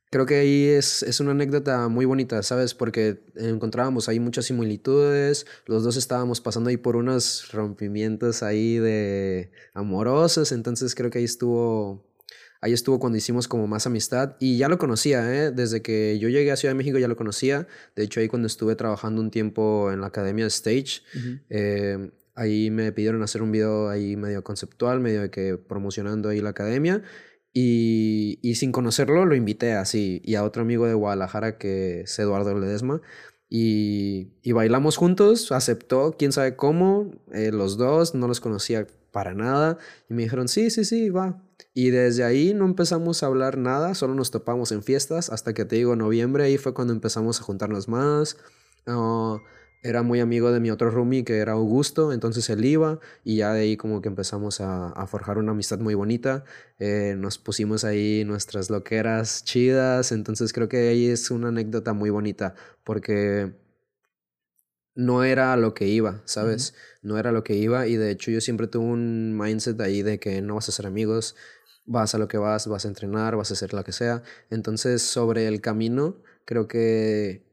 creo que ahí es, es una anécdota muy bonita, ¿sabes? Porque encontrábamos ahí muchas similitudes, los dos estábamos pasando ahí por unos rompimientos ahí de amorosos, entonces creo que ahí estuvo, ahí estuvo cuando hicimos como más amistad y ya lo conocía, ¿eh? Desde que yo llegué a Ciudad de México ya lo conocía, de hecho ahí cuando estuve trabajando un tiempo en la Academia de Stage, eh, ahí me pidieron hacer un video ahí medio conceptual, medio de que promocionando ahí la academia. Y, y sin conocerlo lo invité así. Y a otro amigo de Guadalajara que es Eduardo Ledesma. Y, y bailamos juntos, aceptó, quién sabe cómo, eh, los dos, no los conocía para nada. Y me dijeron, sí, sí, sí, va. Y desde ahí no empezamos a hablar nada, solo nos topamos en fiestas hasta que te digo, noviembre, ahí fue cuando empezamos a juntarnos más. Ah, era muy amigo de mi otro roomie que era Augusto, entonces él iba y ya de ahí como que empezamos a, a forjar una amistad muy bonita. Eh, nos pusimos ahí nuestras loqueras chidas, entonces creo que ahí es una anécdota muy bonita porque no era lo que iba, ¿sabes? No era lo que iba y de hecho yo siempre tuve un mindset ahí de que no vas a ser amigos, vas a lo que vas, vas a entrenar, vas a hacer lo que sea. Entonces sobre el camino creo que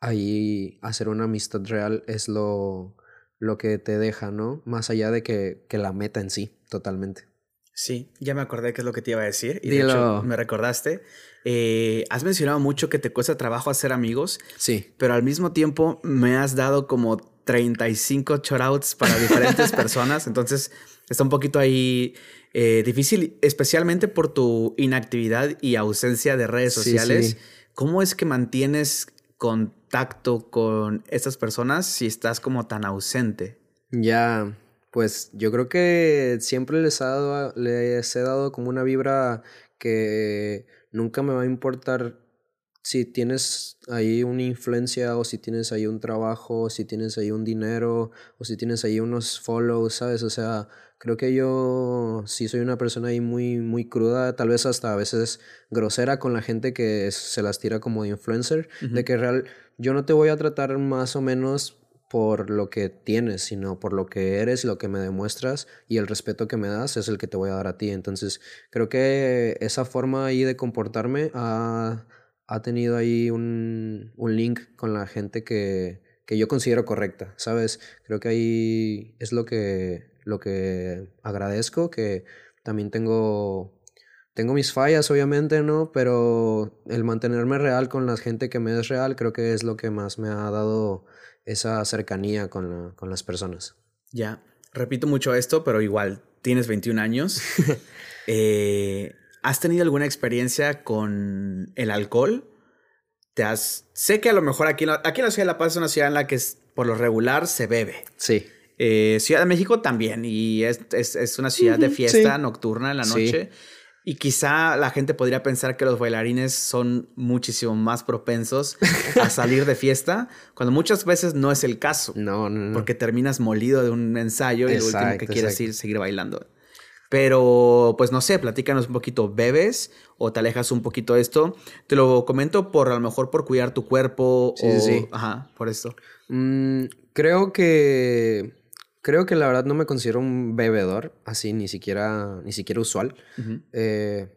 ahí hacer una amistad real es lo, lo que te deja, ¿no? Más allá de que, que la meta en sí, totalmente. Sí, ya me acordé qué es lo que te iba a decir. Y Dilo. de hecho, me recordaste. Eh, has mencionado mucho que te cuesta trabajo hacer amigos, Sí, pero al mismo tiempo me has dado como 35 shoutouts para diferentes personas. Entonces está un poquito ahí eh, difícil, especialmente por tu inactividad y ausencia de redes Sí, sociales. sí. ¿Cómo es que mantienes contacto con estas personas si estás como tan ausente? ya, pues yo creo que siempre les, ha dado, les he dado como una vibra que nunca me va a importar si tienes ahí una influencia o si tienes ahí un trabajo, o si tienes ahí un dinero o si tienes ahí unos follows, ¿sabes? O sea, creo que yo sí soy una persona ahí muy, muy cruda, tal vez hasta a veces grosera con la gente que se las tira como de influencer, de que real, yo no te voy a tratar más o menos por lo que tienes, sino por lo que eres, lo que me demuestras y el respeto que me das es el que te voy a dar a ti. Entonces, creo que esa forma ahí de comportarme ha, ha tenido ahí un, un link con la gente que, que yo considero correcta, ¿sabes? Creo que ahí es lo que, lo que agradezco, que también tengo... Tengo mis fallas, obviamente, ¿no? Pero el mantenerme real con la gente que me es real, creo que es lo que más me ha dado esa cercanía con, la- con las personas. Ya, repito mucho esto, pero igual, tienes 21 años. Eh, ¿Has tenido alguna experiencia con el alcohol? Te has... Sé que a lo mejor aquí, aquí en la Ciudad de La Paz es una ciudad en la que por lo regular se bebe. Sí. Eh, ciudad de México también, y es, es, una ciudad de fiesta nocturna en la noche. Y quizá la gente podría pensar que los bailarines son muchísimo más propensos a salir de fiesta, cuando muchas veces no es el caso. No, no, no. Porque terminas molido de un ensayo y lo último que quieres es seguir bailando. Pero, pues no sé, platícanos un poquito, ¿bebes o te alejas un poquito de esto? Te lo comento por a lo mejor por cuidar tu cuerpo sí, o... Sí. Ajá, por esto. Mm, creo que Creo que la verdad no me considero un bebedor, así ni siquiera, ni siquiera usual. eh,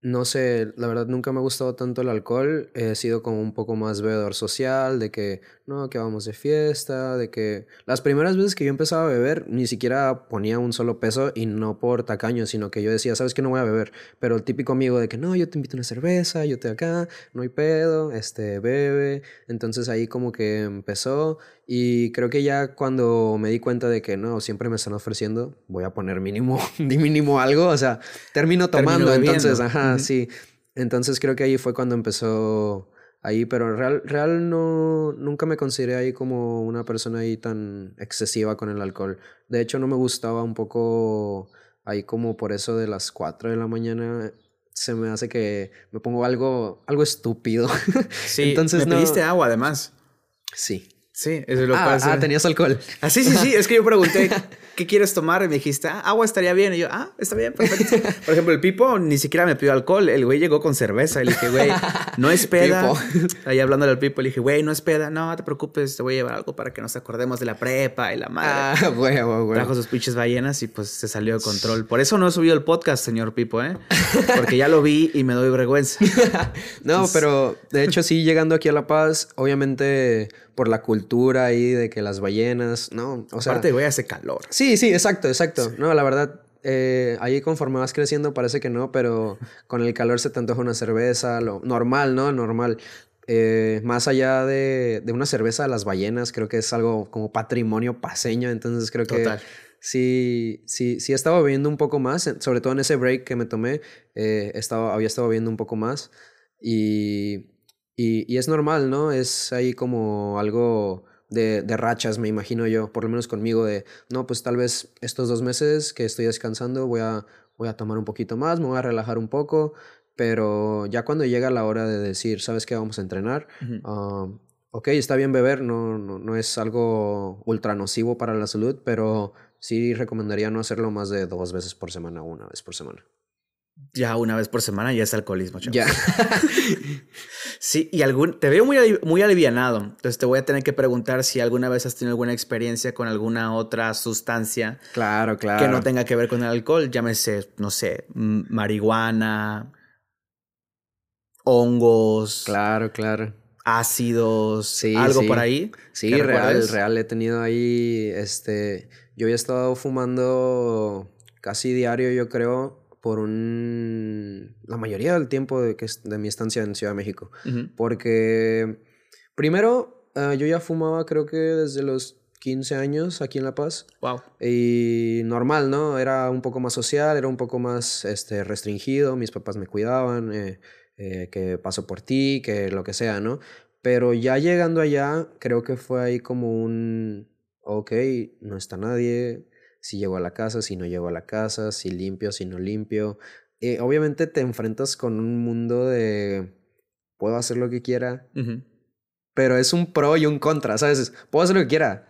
no sé, la verdad nunca me ha gustado tanto el alcohol. He sido como un poco más bebedor social, de que no, que vamos de fiesta, de que las primeras veces que yo empezaba a beber ni siquiera ponía un solo peso y no por tacaño, sino que yo decía, sabes que no voy a beber, pero el típico amigo de que no, yo te invito a una cerveza, yo te acá, no hay pedo, este, bebe. Entonces ahí como que empezó y creo que ya cuando me di cuenta de que no, siempre me están ofreciendo, voy a poner mínimo, mínimo algo, o sea, termino tomando, entonces, ajá, sí. Entonces creo que ahí fue cuando empezó ahí, pero real, real no, nunca me consideré ahí como una persona ahí tan excesiva con el alcohol. De hecho, no me gustaba un poco ahí como por eso de las 4 de la mañana se me hace que me pongo algo, algo estúpido. Sí, Entonces, me pediste agua además. Sí. Sí, eso es lo que ah, ah, tenías alcohol. Ah, sí, sí, sí. Es que yo pregunté, ¿qué quieres tomar? Y me dijiste, ah, agua estaría bien. Y yo, ah, está bien, perfecto. Por ejemplo, el Pipo ni siquiera me pidió alcohol. El güey llegó con cerveza. Y le dije, güey, no es peda. Ahí hablando del Pipo, le dije, güey, no es peda. No, te preocupes, te voy a llevar algo para que nos acordemos de la prepa y la madre. Ah, güey, güey, güey. Trajo sus pinches ballenas y pues se salió de control. Por eso no he subido el podcast, señor Pipo, ¿eh? Porque ya lo vi y me doy vergüenza. no, pero de hecho, sí, llegando aquí a La Paz, obviamente por la cultura ahí de que las ballenas, ¿no? O sea, Aparte, güey, hace calor. Sí, sí, exacto, exacto. No, la verdad, eh, ahí conforme vas creciendo parece que no, pero con el calor se te antoja una cerveza, lo normal, ¿no? Normal. Eh, más allá de, de, una cerveza de las ballenas, creo que es algo como patrimonio paseño, entonces creo que sí, sí, sí estaba bebiendo un poco más, sobre todo en ese break que me tomé, eh, estaba, había estado bebiendo un poco más y y, y, es normal, ¿no? Es ahí como algo de, de, rachas, me imagino yo, por lo menos conmigo, de, no, pues tal vez estos dos meses que estoy descansando voy a, voy a tomar un poquito más, me voy a relajar un poco, pero ya cuando llega la hora de decir, ¿sabes qué? Vamos a entrenar. Uh ok, está bien beber, no, no, no es algo ultra nocivo para la salud, pero sí recomendaría no hacerlo más de dos veces por semana una vez por semana. Ya una vez por semana ya es alcoholismo, chavos. Ya. sí, y algún, te veo muy, muy alivianado. Entonces te voy a tener que preguntar si alguna vez has tenido alguna experiencia con alguna otra sustancia. Claro, claro. Que no tenga que ver con el alcohol. Llámese, no sé, marihuana, hongos. Claro, claro. Ácidos, sí, algo por ahí. Sí, real, real. He tenido ahí, este, yo había estado fumando casi diario, yo creo, por un... la mayoría del tiempo de, que, de mi estancia en Ciudad de México. Porque, primero, ah, yo ya fumaba creo que desde los 15 años aquí en La Paz. Wow. Y normal, ¿no? Era un poco más social, era un poco más este, restringido, mis papás me cuidaban, eh, eh, que paso por ti, que lo que sea, ¿no? Pero ya llegando allá, creo que fue ahí como un, ok, no está nadie, si llego a la casa, si no llego a la casa, si limpio, si no limpio. Eh, obviamente te enfrentas con un mundo de puedo hacer lo que quiera, pero es un pro y un contra, ¿sabes? Puedo hacer lo que quiera.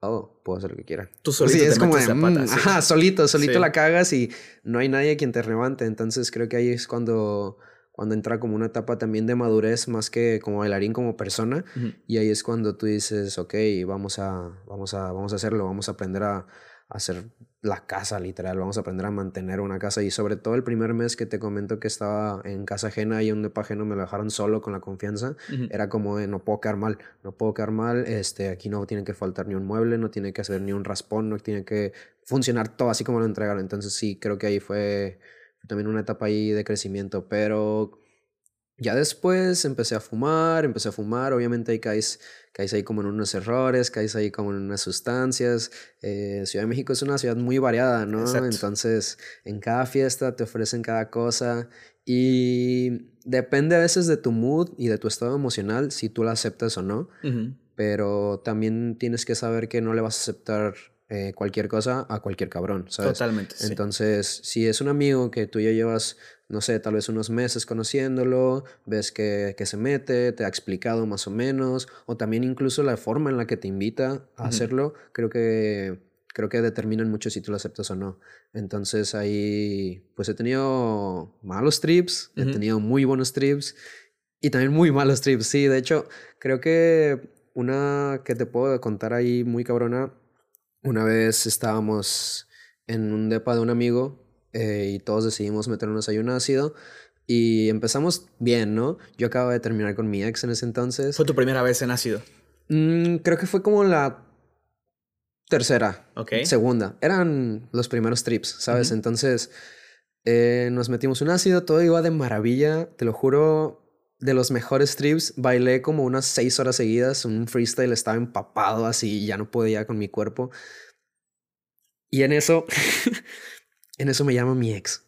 Oh, puedo hacer lo que quiera. Tú solito sí, es como mm, ajá, solito, solito la cagas y no hay nadie quien te levante. Entonces creo que ahí es cuando cuando entra como una etapa también de madurez más que como bailarín como persona y ahí es cuando tú dices ok vamos a vamos a vamos a hacerlo vamos a aprender a, hacer la casa, literal. Vamos a aprender a mantener una casa. Y sobre todo el primer mes que te comento que estaba en casa ajena y un depa ajeno me lo dejaron solo con la confianza, era como de no puedo quedar mal, no puedo quedar mal. Este, aquí no tiene que faltar ni un mueble, no tiene que hacer ni un raspón, no tiene que funcionar todo así como lo entregaron. Entonces sí, creo que ahí fue también una etapa ahí de crecimiento. Pero Ya después empecé a fumar, empecé a fumar, obviamente ahí caes, caes ahí como en unos errores, caes ahí como en unas sustancias. Eh, ciudad de México es una ciudad muy variada, ¿no? Entonces, en cada fiesta te ofrecen cada cosa y depende a veces de tu mood y de tu estado emocional si tú la aceptas o no, pero también tienes que saber que no le vas a aceptar eh, cualquier cosa a cualquier cabrón, ¿sabes? Totalmente. Entonces, si es un amigo que tú ya llevas, no sé, tal vez unos meses conociéndolo, ves que, que, se mete, te ha explicado más o menos, o también incluso la forma en la que te invita a hacerlo, creo que, creo que determinan mucho si tú lo aceptas o no. Entonces ahí, pues he tenido malos trips, he tenido muy buenos trips y también muy malos trips, sí, de hecho, creo que una que te puedo contar ahí muy cabrona una vez estábamos en un depa de un amigo eh, y todos decidimos meternos ahí un ácido y empezamos bien, ¿no? Yo acabo de terminar con mi ex en ese entonces. ¿Fue tu primera vez en ácido? Mm, creo que fue como la tercera, okay. segunda. Eran los primeros trips, ¿sabes? Entonces eh, nos metimos un ácido, todo iba de maravilla, te lo juro. De los mejores trips, bailé como unas seis horas seguidas, un freestyle estaba empapado así, ya no podía con mi cuerpo. Y en eso, en eso me llama mi ex.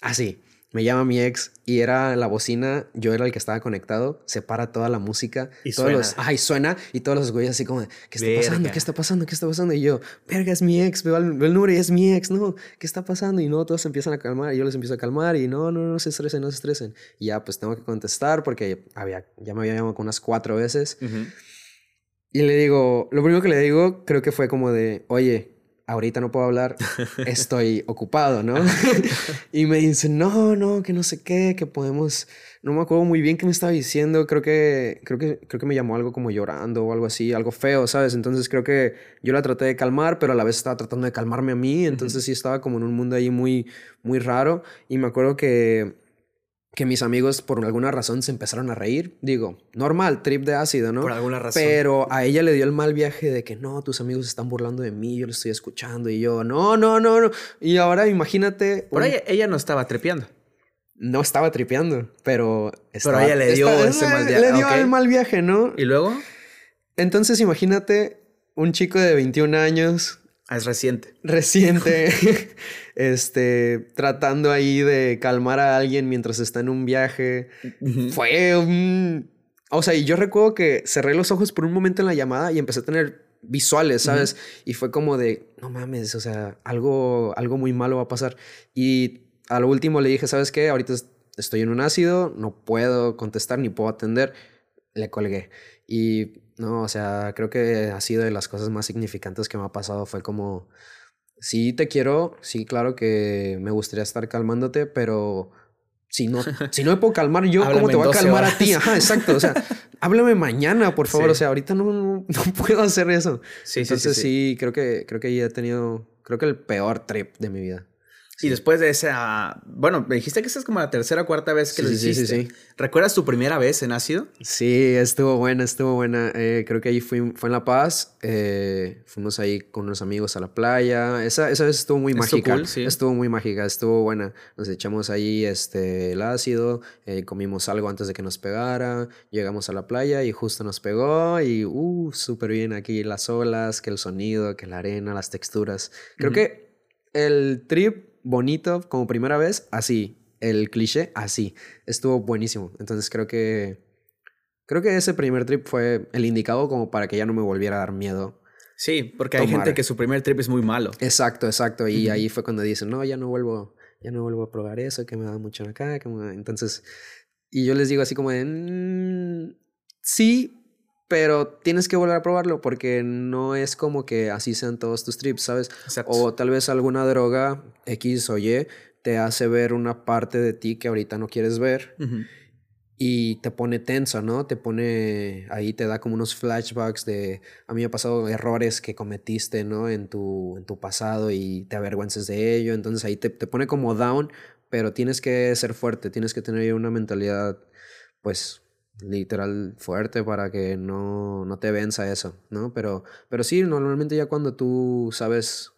Así, me llama mi ex y era la bocina, yo era el que estaba conectado, se para toda la música. Y todos suena. Los, ay, suena y todos los güeyes así como, ¿qué está pasando? ¿Qué está pasando? ¿Qué está pasando? Y yo, verga, es mi ex, veo el, el número y es mi ex, no, ¿qué está pasando? Y no, todos empiezan a calmar y yo les empiezo a calmar y no, no, no se estresen, no se estresen. Y ya, pues tengo que contestar porque había, ya me había llamado unas cuatro veces. Uh -huh. Y le digo, lo primero que le digo creo que fue como de, oye, ahorita no puedo hablar, estoy ocupado, ¿no? y me dice, no, no, que no sé qué, que podemos, no me acuerdo muy bien qué me estaba diciendo, creo que, creo que, creo que me llamó algo como llorando o algo así, algo feo, ¿sabes? Entonces creo que yo la traté de calmar, pero a la vez estaba tratando de calmarme a mí, entonces sí estaba como en un mundo ahí muy, muy raro y me acuerdo que que mis amigos por alguna razón se empezaron a reír. Digo, normal, trip de ácido, ¿no? Por alguna razón. Pero a ella le dio el mal viaje de que no, tus amigos están burlando de mí, yo lo estoy escuchando y yo, no, no, no, no. Y ahora imagínate... Por un... ahí ella no estaba tripeando. No estaba tripeando, pero... Estaba, pero ella le dio estaba, ese mal viaje. Le dio okay. el mal viaje, ¿no? ¿Y luego? Entonces imagínate un chico de 21 años Ah, es reciente. Reciente. este, tratando ahí de calmar a alguien mientras está en un viaje. Fue un... O sea, y yo recuerdo que cerré los ojos por un momento en la llamada y empecé a tener visuales, ¿sabes? Y fue como de, no mames, o sea, algo, algo muy malo va a pasar. Y a lo último le dije, ¿sabes qué? Ahorita estoy en un ácido, no puedo contestar ni puedo atender. Le colgué. Y no, o sea, creo que ha sido de las cosas más significantes que me ha pasado. Fue como, sí te quiero, sí, claro que me gustaría estar calmándote, pero si no, si no me puedo calmar yo, ¿cómo te voy a calmar horas. a ti? Ajá, exacto. O sea, háblame mañana, por favor. Sí. O sea, ahorita no, no, no, puedo hacer eso. Sí, Entonces, sí, sí, sí, creo que creo que ya he tenido, creo que el peor trip de mi vida. Y después de esa, bueno, me dijiste que esa es como la tercera o cuarta vez que sí, lo hiciste. Sí, sí, ¿Recuerdas tu primera vez en ácido? Sí, estuvo buena, estuvo buena. Eh, creo que ahí fui, fue en La Paz. Eh, fuimos ahí con unos amigos a la playa. Esa, esa vez estuvo muy estuvo mágica. Cool, sí. Estuvo muy mágica, estuvo buena. Nos echamos ahí este, el ácido, eh, comimos algo antes de que nos pegara. Llegamos a la playa y justo nos pegó. Y, uh, súper bien aquí las olas, que el sonido, que la arena, las texturas. Creo -huh. que el trip bonito como primera vez, así. El cliché, así. Estuvo buenísimo. Entonces creo que. Creo que ese primer trip fue el indicado como para que ya no me volviera a dar miedo. Sí, porque tomar. hay gente que su primer trip es muy malo. Exacto, exacto. Y uh -huh. ahí fue cuando dicen, no, ya no vuelvo, ya no vuelvo a probar eso, que me da mucho acá. Que me... Entonces. Y yo les digo así como de. Mmm, sí, pero tienes que volver a probarlo porque no es como que así sean todos tus trips, ¿sabes? Exacto. O tal vez alguna droga X o Y te hace ver una parte de ti que ahorita no quieres ver uh -huh. y te pone tenso, ¿no? Te pone ahí, te da como unos flashbacks de, a mí me ha pasado errores que cometiste, ¿no? En tu, en tu pasado y te avergüences de ello, entonces ahí te, te pone como down, pero tienes que ser fuerte, tienes que tener una mentalidad, pues literal fuerte para que no, no te venza eso, ¿no? Pero, pero sí, normalmente ya cuando tú sabes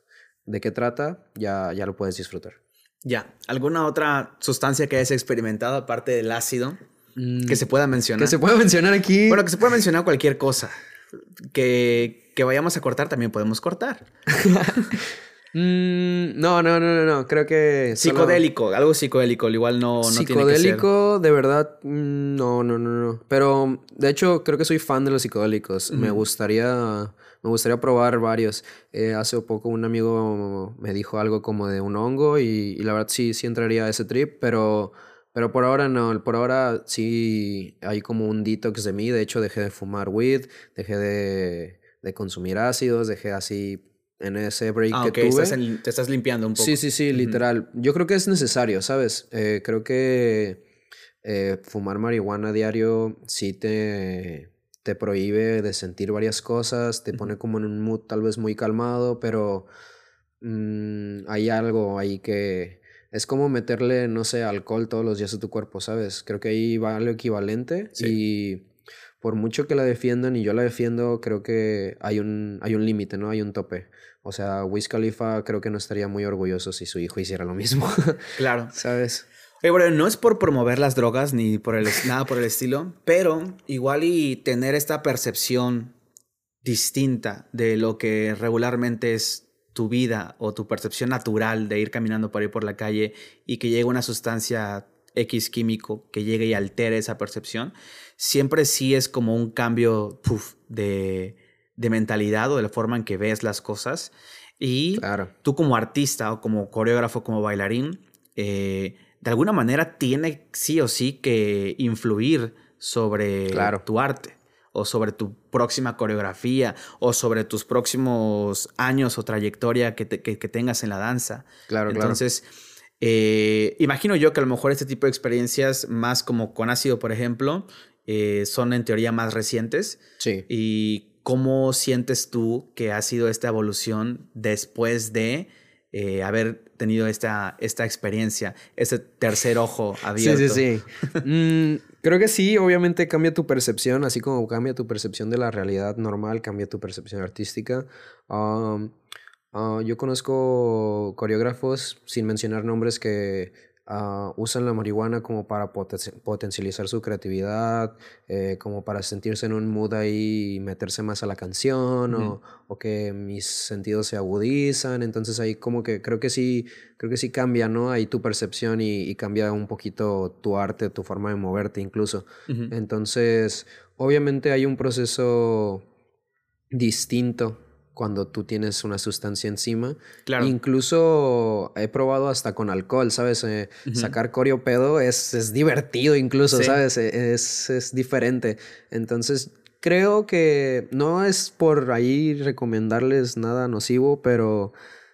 de qué trata, ya, ya lo puedes disfrutar. Ya, ¿alguna otra sustancia que hayas experimentado aparte del ácido? Mm, que se pueda mencionar. Que se pueda mencionar aquí. Bueno, que se pueda mencionar cualquier cosa. Que, que vayamos a cortar, también podemos cortar. Mm, no, no, no, no, no. Creo que. Psicodélico, algo psicodélico. Igual no, no Psicodélico, de verdad. Mm, no, no, no, no. Pero de hecho, creo que soy fan de los psicodélicos. Me gustaría. Me gustaría probar varios. Eh, hace poco un amigo me dijo algo como de un hongo y, la verdad sí, sí entraría a ese trip, pero, pero por ahora no. Por ahora sí hay como un detox de mí. De hecho, dejé de fumar weed, dejé de, de consumir ácidos, dejé así en ese break ah, que tuve. te estás limpiando un poco. Sí, sí, sí, literal. Yo creo que es necesario, ¿sabes? Eh, creo que eh, fumar marihuana diario sí te, te prohíbe de sentir varias cosas, te pone como en un mood tal vez muy calmado, pero mm, hay algo ahí que es como meterle, no sé, alcohol todos los días a tu cuerpo, ¿sabes? Creo que ahí va lo equivalente y por mucho que la defiendan y yo la defiendo, creo que hay un, hay un límite, ¿no? Hay un tope. O sea, Wiz Khalifa creo que no estaría muy orgulloso si su hijo hiciera lo mismo. Claro. ¿Sabes? Oye, bueno, no es por promover las drogas ni por el, nada por el estilo, pero igual y tener esta percepción distinta de lo que regularmente es tu vida o tu percepción natural de ir caminando por ahí por la calle y que llegue una sustancia X químico que llegue y altere esa percepción, siempre sí es como un cambio de, de mentalidad o de la forma en que ves las cosas. Y tú como artista o como coreógrafo, como bailarín, eh, de alguna manera tiene sí o sí que influir sobre tu arte o sobre tu próxima coreografía o sobre tus próximos años o trayectoria que, tengas en la danza. Claro, Entonces, eh, imagino yo que a lo mejor este tipo de experiencias, más como con ácido, por ejemplo, eh, son en teoría más recientes. Sí. Y ¿Cómo sientes tú que ha sido esta evolución después de eh, haber tenido esta, esta experiencia, ese tercer ojo abierto? Sí, sí, sí. Mm, creo que sí, obviamente cambia tu percepción, así como cambia tu percepción de la realidad normal, cambia tu percepción artística. Um, uh, yo conozco coreógrafos, sin mencionar nombres, que Ah, usan la marihuana como para potencializar su creatividad, eh, como para sentirse en un mood ahí y meterse más a la canción o, o, que mis sentidos se agudizan. Entonces ahí como que creo que sí, creo que sí cambia, ¿no? Ahí tu percepción y, y cambia un poquito tu arte, tu forma de moverte incluso. Entonces, obviamente hay un proceso distinto cuando tú tienes una sustancia encima. Claro. Incluso he probado hasta con alcohol, ¿sabes? Eh, sacar corio pedo es, es divertido incluso, ¿sabes? E, es, es diferente. Entonces, creo que no es por ahí recomendarles nada nocivo, pero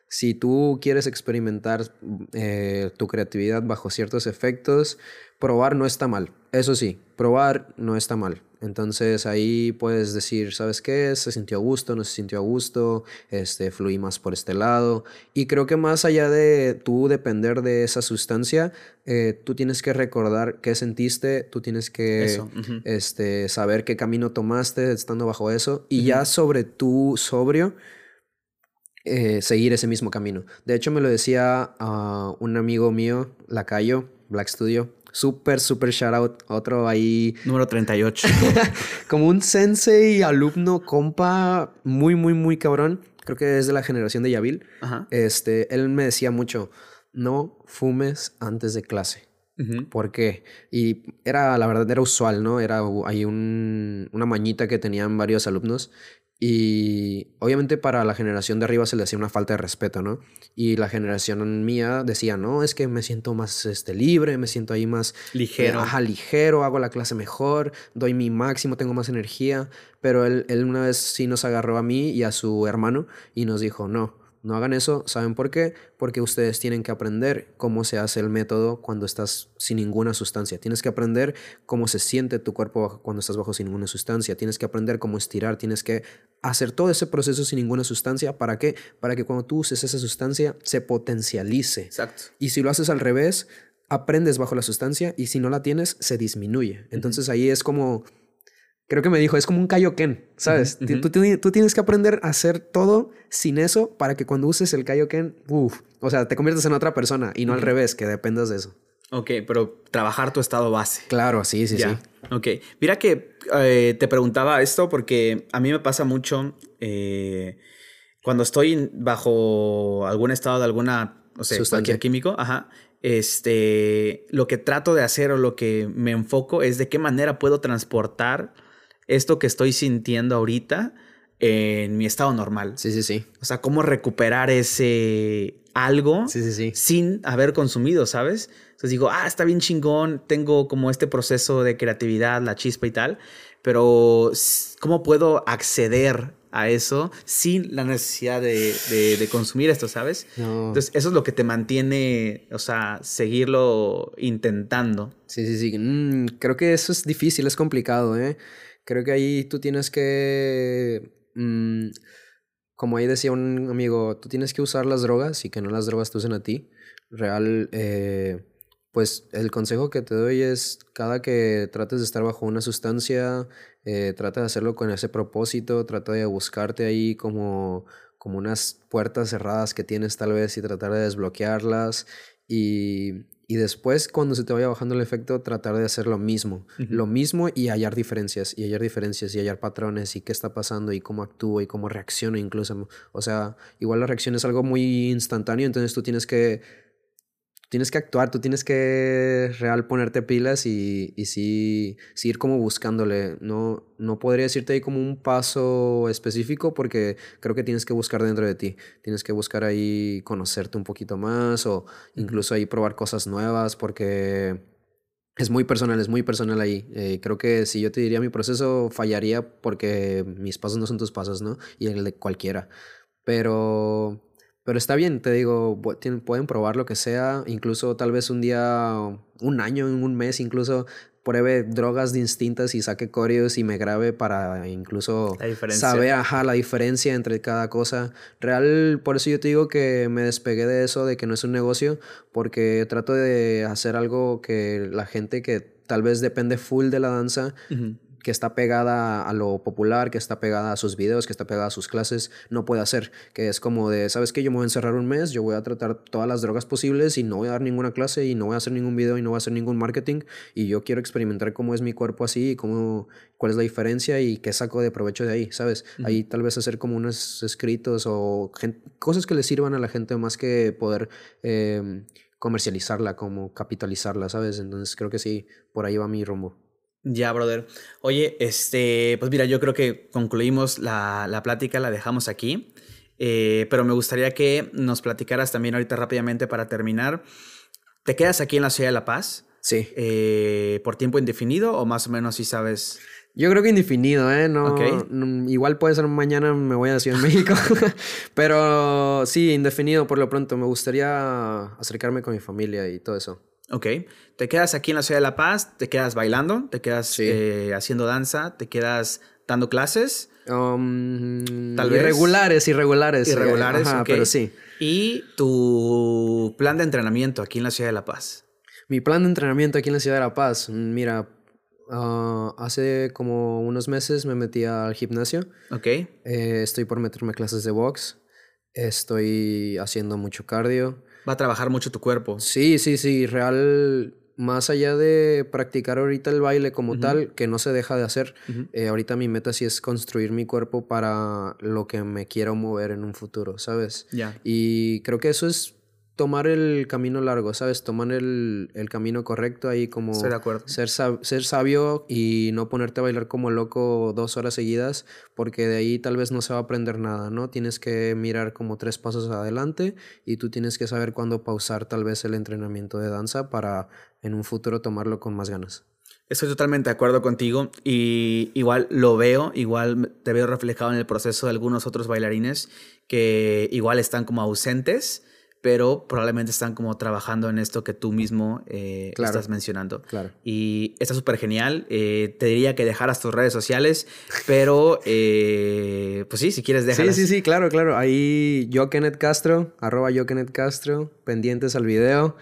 si tú quieres experimentar eh, tu creatividad bajo ciertos efectos, probar no está mal. Eso sí, probar no está mal. Entonces ahí puedes decir, ¿sabes qué? Se sintió a gusto, no se sintió a gusto, este, fluí más por este lado. Y creo que más allá de tú depender de esa sustancia, eh, tú tienes que recordar qué sentiste, tú tienes que este, saber qué camino tomaste estando bajo eso. Y ya sobre tu sobrio, eh, seguir ese mismo camino. De hecho, me lo decía a un amigo mío, Lacayo, Black Studio, Súper, súper shout out. Otro ahí. Número 38. como un sensei, alumno, compa, muy, muy, muy cabrón. Creo que es de la generación de Yavil. Este, él me decía mucho: no fumes antes de clase. ¿Por qué? Y era, la verdad, era usual, ¿no? Era hay un, una mañita que tenían varios alumnos y obviamente para la generación de arriba se le hacía una falta de respeto, ¿no? Y la generación mía decía, no, es que me siento más este, libre, me siento ahí más ligero. ajá, ligero, hago la clase mejor, doy mi máximo, tengo más energía. Pero él, él una vez sí nos agarró a mí y a su hermano y nos dijo, no, no hagan eso, ¿saben por qué? Porque ustedes tienen que aprender cómo se hace el método cuando estás sin ninguna sustancia. Tienes que aprender cómo se siente tu cuerpo cuando estás bajo sin ninguna sustancia. Tienes que aprender cómo estirar. Tienes que hacer todo ese proceso sin ninguna sustancia. ¿Para qué? Para que cuando tú uses esa sustancia se potencialice. Exacto. Y si lo haces al revés, aprendes bajo la sustancia y si no la tienes, se disminuye. Entonces ahí es como creo que me dijo, es como un Kaioken, ¿sabes? tú, tienes que aprender a hacer todo sin eso para que cuando uses el Kaioken, uff, o sea, te conviertas en otra persona y no al revés, que dependas de eso. Ok, pero trabajar tu estado base. Claro, sí, sí, sí. Ok, mira que eh, te preguntaba esto porque a mí me pasa mucho eh, cuando estoy bajo algún estado de alguna, no sé, cualquier químico, ajá, este, lo que trato de hacer o lo que me enfoco es de qué manera puedo transportar esto que estoy sintiendo ahorita en mi estado normal. Sí, sí, sí. O sea, cómo recuperar ese algo sin haber consumido, ¿sabes? Entonces digo, ah, está bien chingón, tengo como este proceso de creatividad, la chispa y tal, pero ¿cómo puedo acceder a eso sin la necesidad de, consumir esto, ¿sabes? Entonces, eso es lo que te mantiene, o sea, seguirlo intentando. Sí, sí, sí. Mm, creo que eso es difícil, es complicado, ¿eh? Creo que ahí tú tienes que... Mm, como ahí decía un amigo, tú tienes que usar las drogas y que no las drogas te usen a ti. Real, eh, pues el consejo que te doy es cada que trates de estar bajo una sustancia, eh, trata de hacerlo con ese propósito, trata de buscarte ahí como, como unas puertas cerradas que tienes tal vez y tratar de desbloquearlas y, y después cuando se te vaya bajando el efecto tratar de hacer lo mismo, lo mismo y hallar diferencias y hallar diferencias y hallar patrones y qué está pasando y cómo actúa y cómo reacciona incluso, o sea, igual la reacción es algo muy instantáneo, entonces tú tienes que tienes que actuar, tú tienes que real ponerte pilas y, y sí, ir como buscándole. No, no podría decirte ahí como un paso específico porque creo que tienes que buscar dentro de ti. Tienes que buscar ahí conocerte un poquito más o incluso ahí probar cosas nuevas porque es muy personal, es muy personal ahí. Eh, creo que si yo te diría mi proceso fallaría porque mis pasos no son tus pasos, ¿no? Y el de cualquiera. Pero pero está bien, te digo, pueden probar lo que sea, incluso tal vez un día, un año, un mes, incluso pruebe drogas distintas y saque coreos y me grabe para incluso saber ajá, la diferencia entre cada cosa. Real, por eso yo te digo que me despegué de eso, de que no es un negocio, porque trato de hacer algo que la gente que tal vez depende full de la danza que está pegada a lo popular, que está pegada a sus videos, que está pegada a sus clases, no puede hacer. Que es como de, ¿sabes qué? Yo me voy a encerrar un mes, yo voy a tratar todas las drogas posibles y no voy a dar ninguna clase y no voy a hacer ningún video y no voy a hacer ningún marketing. Y yo quiero experimentar cómo es mi cuerpo así y cómo, cuál es la diferencia y qué saco de provecho de ahí, ¿sabes? Ahí tal vez hacer como unos escritos o cosas que le sirvan a la gente más que poder... Em, comercializarla, como capitalizarla, ¿sabes? Entonces creo que sí, por ahí va mi rumbo. Ya, brother. Oye, este, pues mira, yo creo que concluimos la, la plática, la dejamos aquí. Eh, pero me gustaría que nos platicaras también ahorita rápidamente para terminar. ¿Te quedas aquí en la ciudad de La Paz? Sí. Eh, ¿Por tiempo indefinido o más o menos si sabes? Yo creo que indefinido, ¿eh? No, igual puede ser mañana me voy a Ciudad de México. pero sí, indefinido por lo pronto. Me gustaría acercarme con mi familia y todo eso. Ok. Te quedas aquí en la ciudad de La Paz, te quedas bailando, te quedas eh, haciendo danza, te quedas dando clases. Um, Tal vez. Irregulares, irregulares. Irregulares, pero sí. ¿Y tu plan de entrenamiento aquí en la ciudad de La Paz? Mi plan de entrenamiento aquí en la ciudad de La Paz, mira, ah, hace como unos meses me metí al gimnasio. Ok. Eh, estoy por meterme clases de box. Estoy haciendo mucho cardio. Va a trabajar mucho tu cuerpo. Sí, sí, sí. Real, más allá de practicar ahorita el baile como tal, que no se deja de hacer, eh, ahorita mi meta sí es construir mi cuerpo para lo que me quiero mover en un futuro, ¿sabes? Ya. Y creo que eso es tomar el camino largo, ¿sabes? Tomar el, el camino correcto ahí como... Estoy de acuerdo. Ser, ser sabio y no ponerte a bailar como loco dos horas seguidas, porque de ahí tal vez no se va a aprender nada, ¿no? Tienes que mirar como tres pasos adelante y tú tienes que saber cuándo pausar tal vez el entrenamiento de danza para en un futuro tomarlo con más ganas. Estoy totalmente de acuerdo contigo y igual lo veo, igual te veo reflejado en el proceso de algunos otros bailarines que igual están como ausentes pero probablemente están como trabajando en esto que tú mismo eh, estás mencionando. Claro. Y está súper genial. Eh, te diría que dejaras tus redes sociales, pero eh, pues sí, si quieres dejarlas. Sí, sí, sí, claro, claro. Ahí yo Kenneth Castro, arroba yo Kenneth Castro, pendientes al video.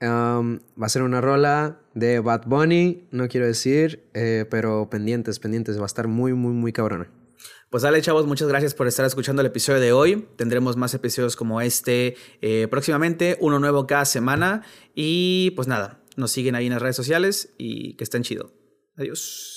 Um, va a ser una rola de Bad Bunny, no quiero decir, pero pendientes, pendientes. Va a estar muy, muy, muy cabrona. Pues dale, chavos, muchas gracias por estar escuchando el episodio de hoy. Tendremos más episodios como este eh, próximamente, uno nuevo cada semana. Y pues nada, nos siguen ahí en las redes sociales y que estén chido. Adiós.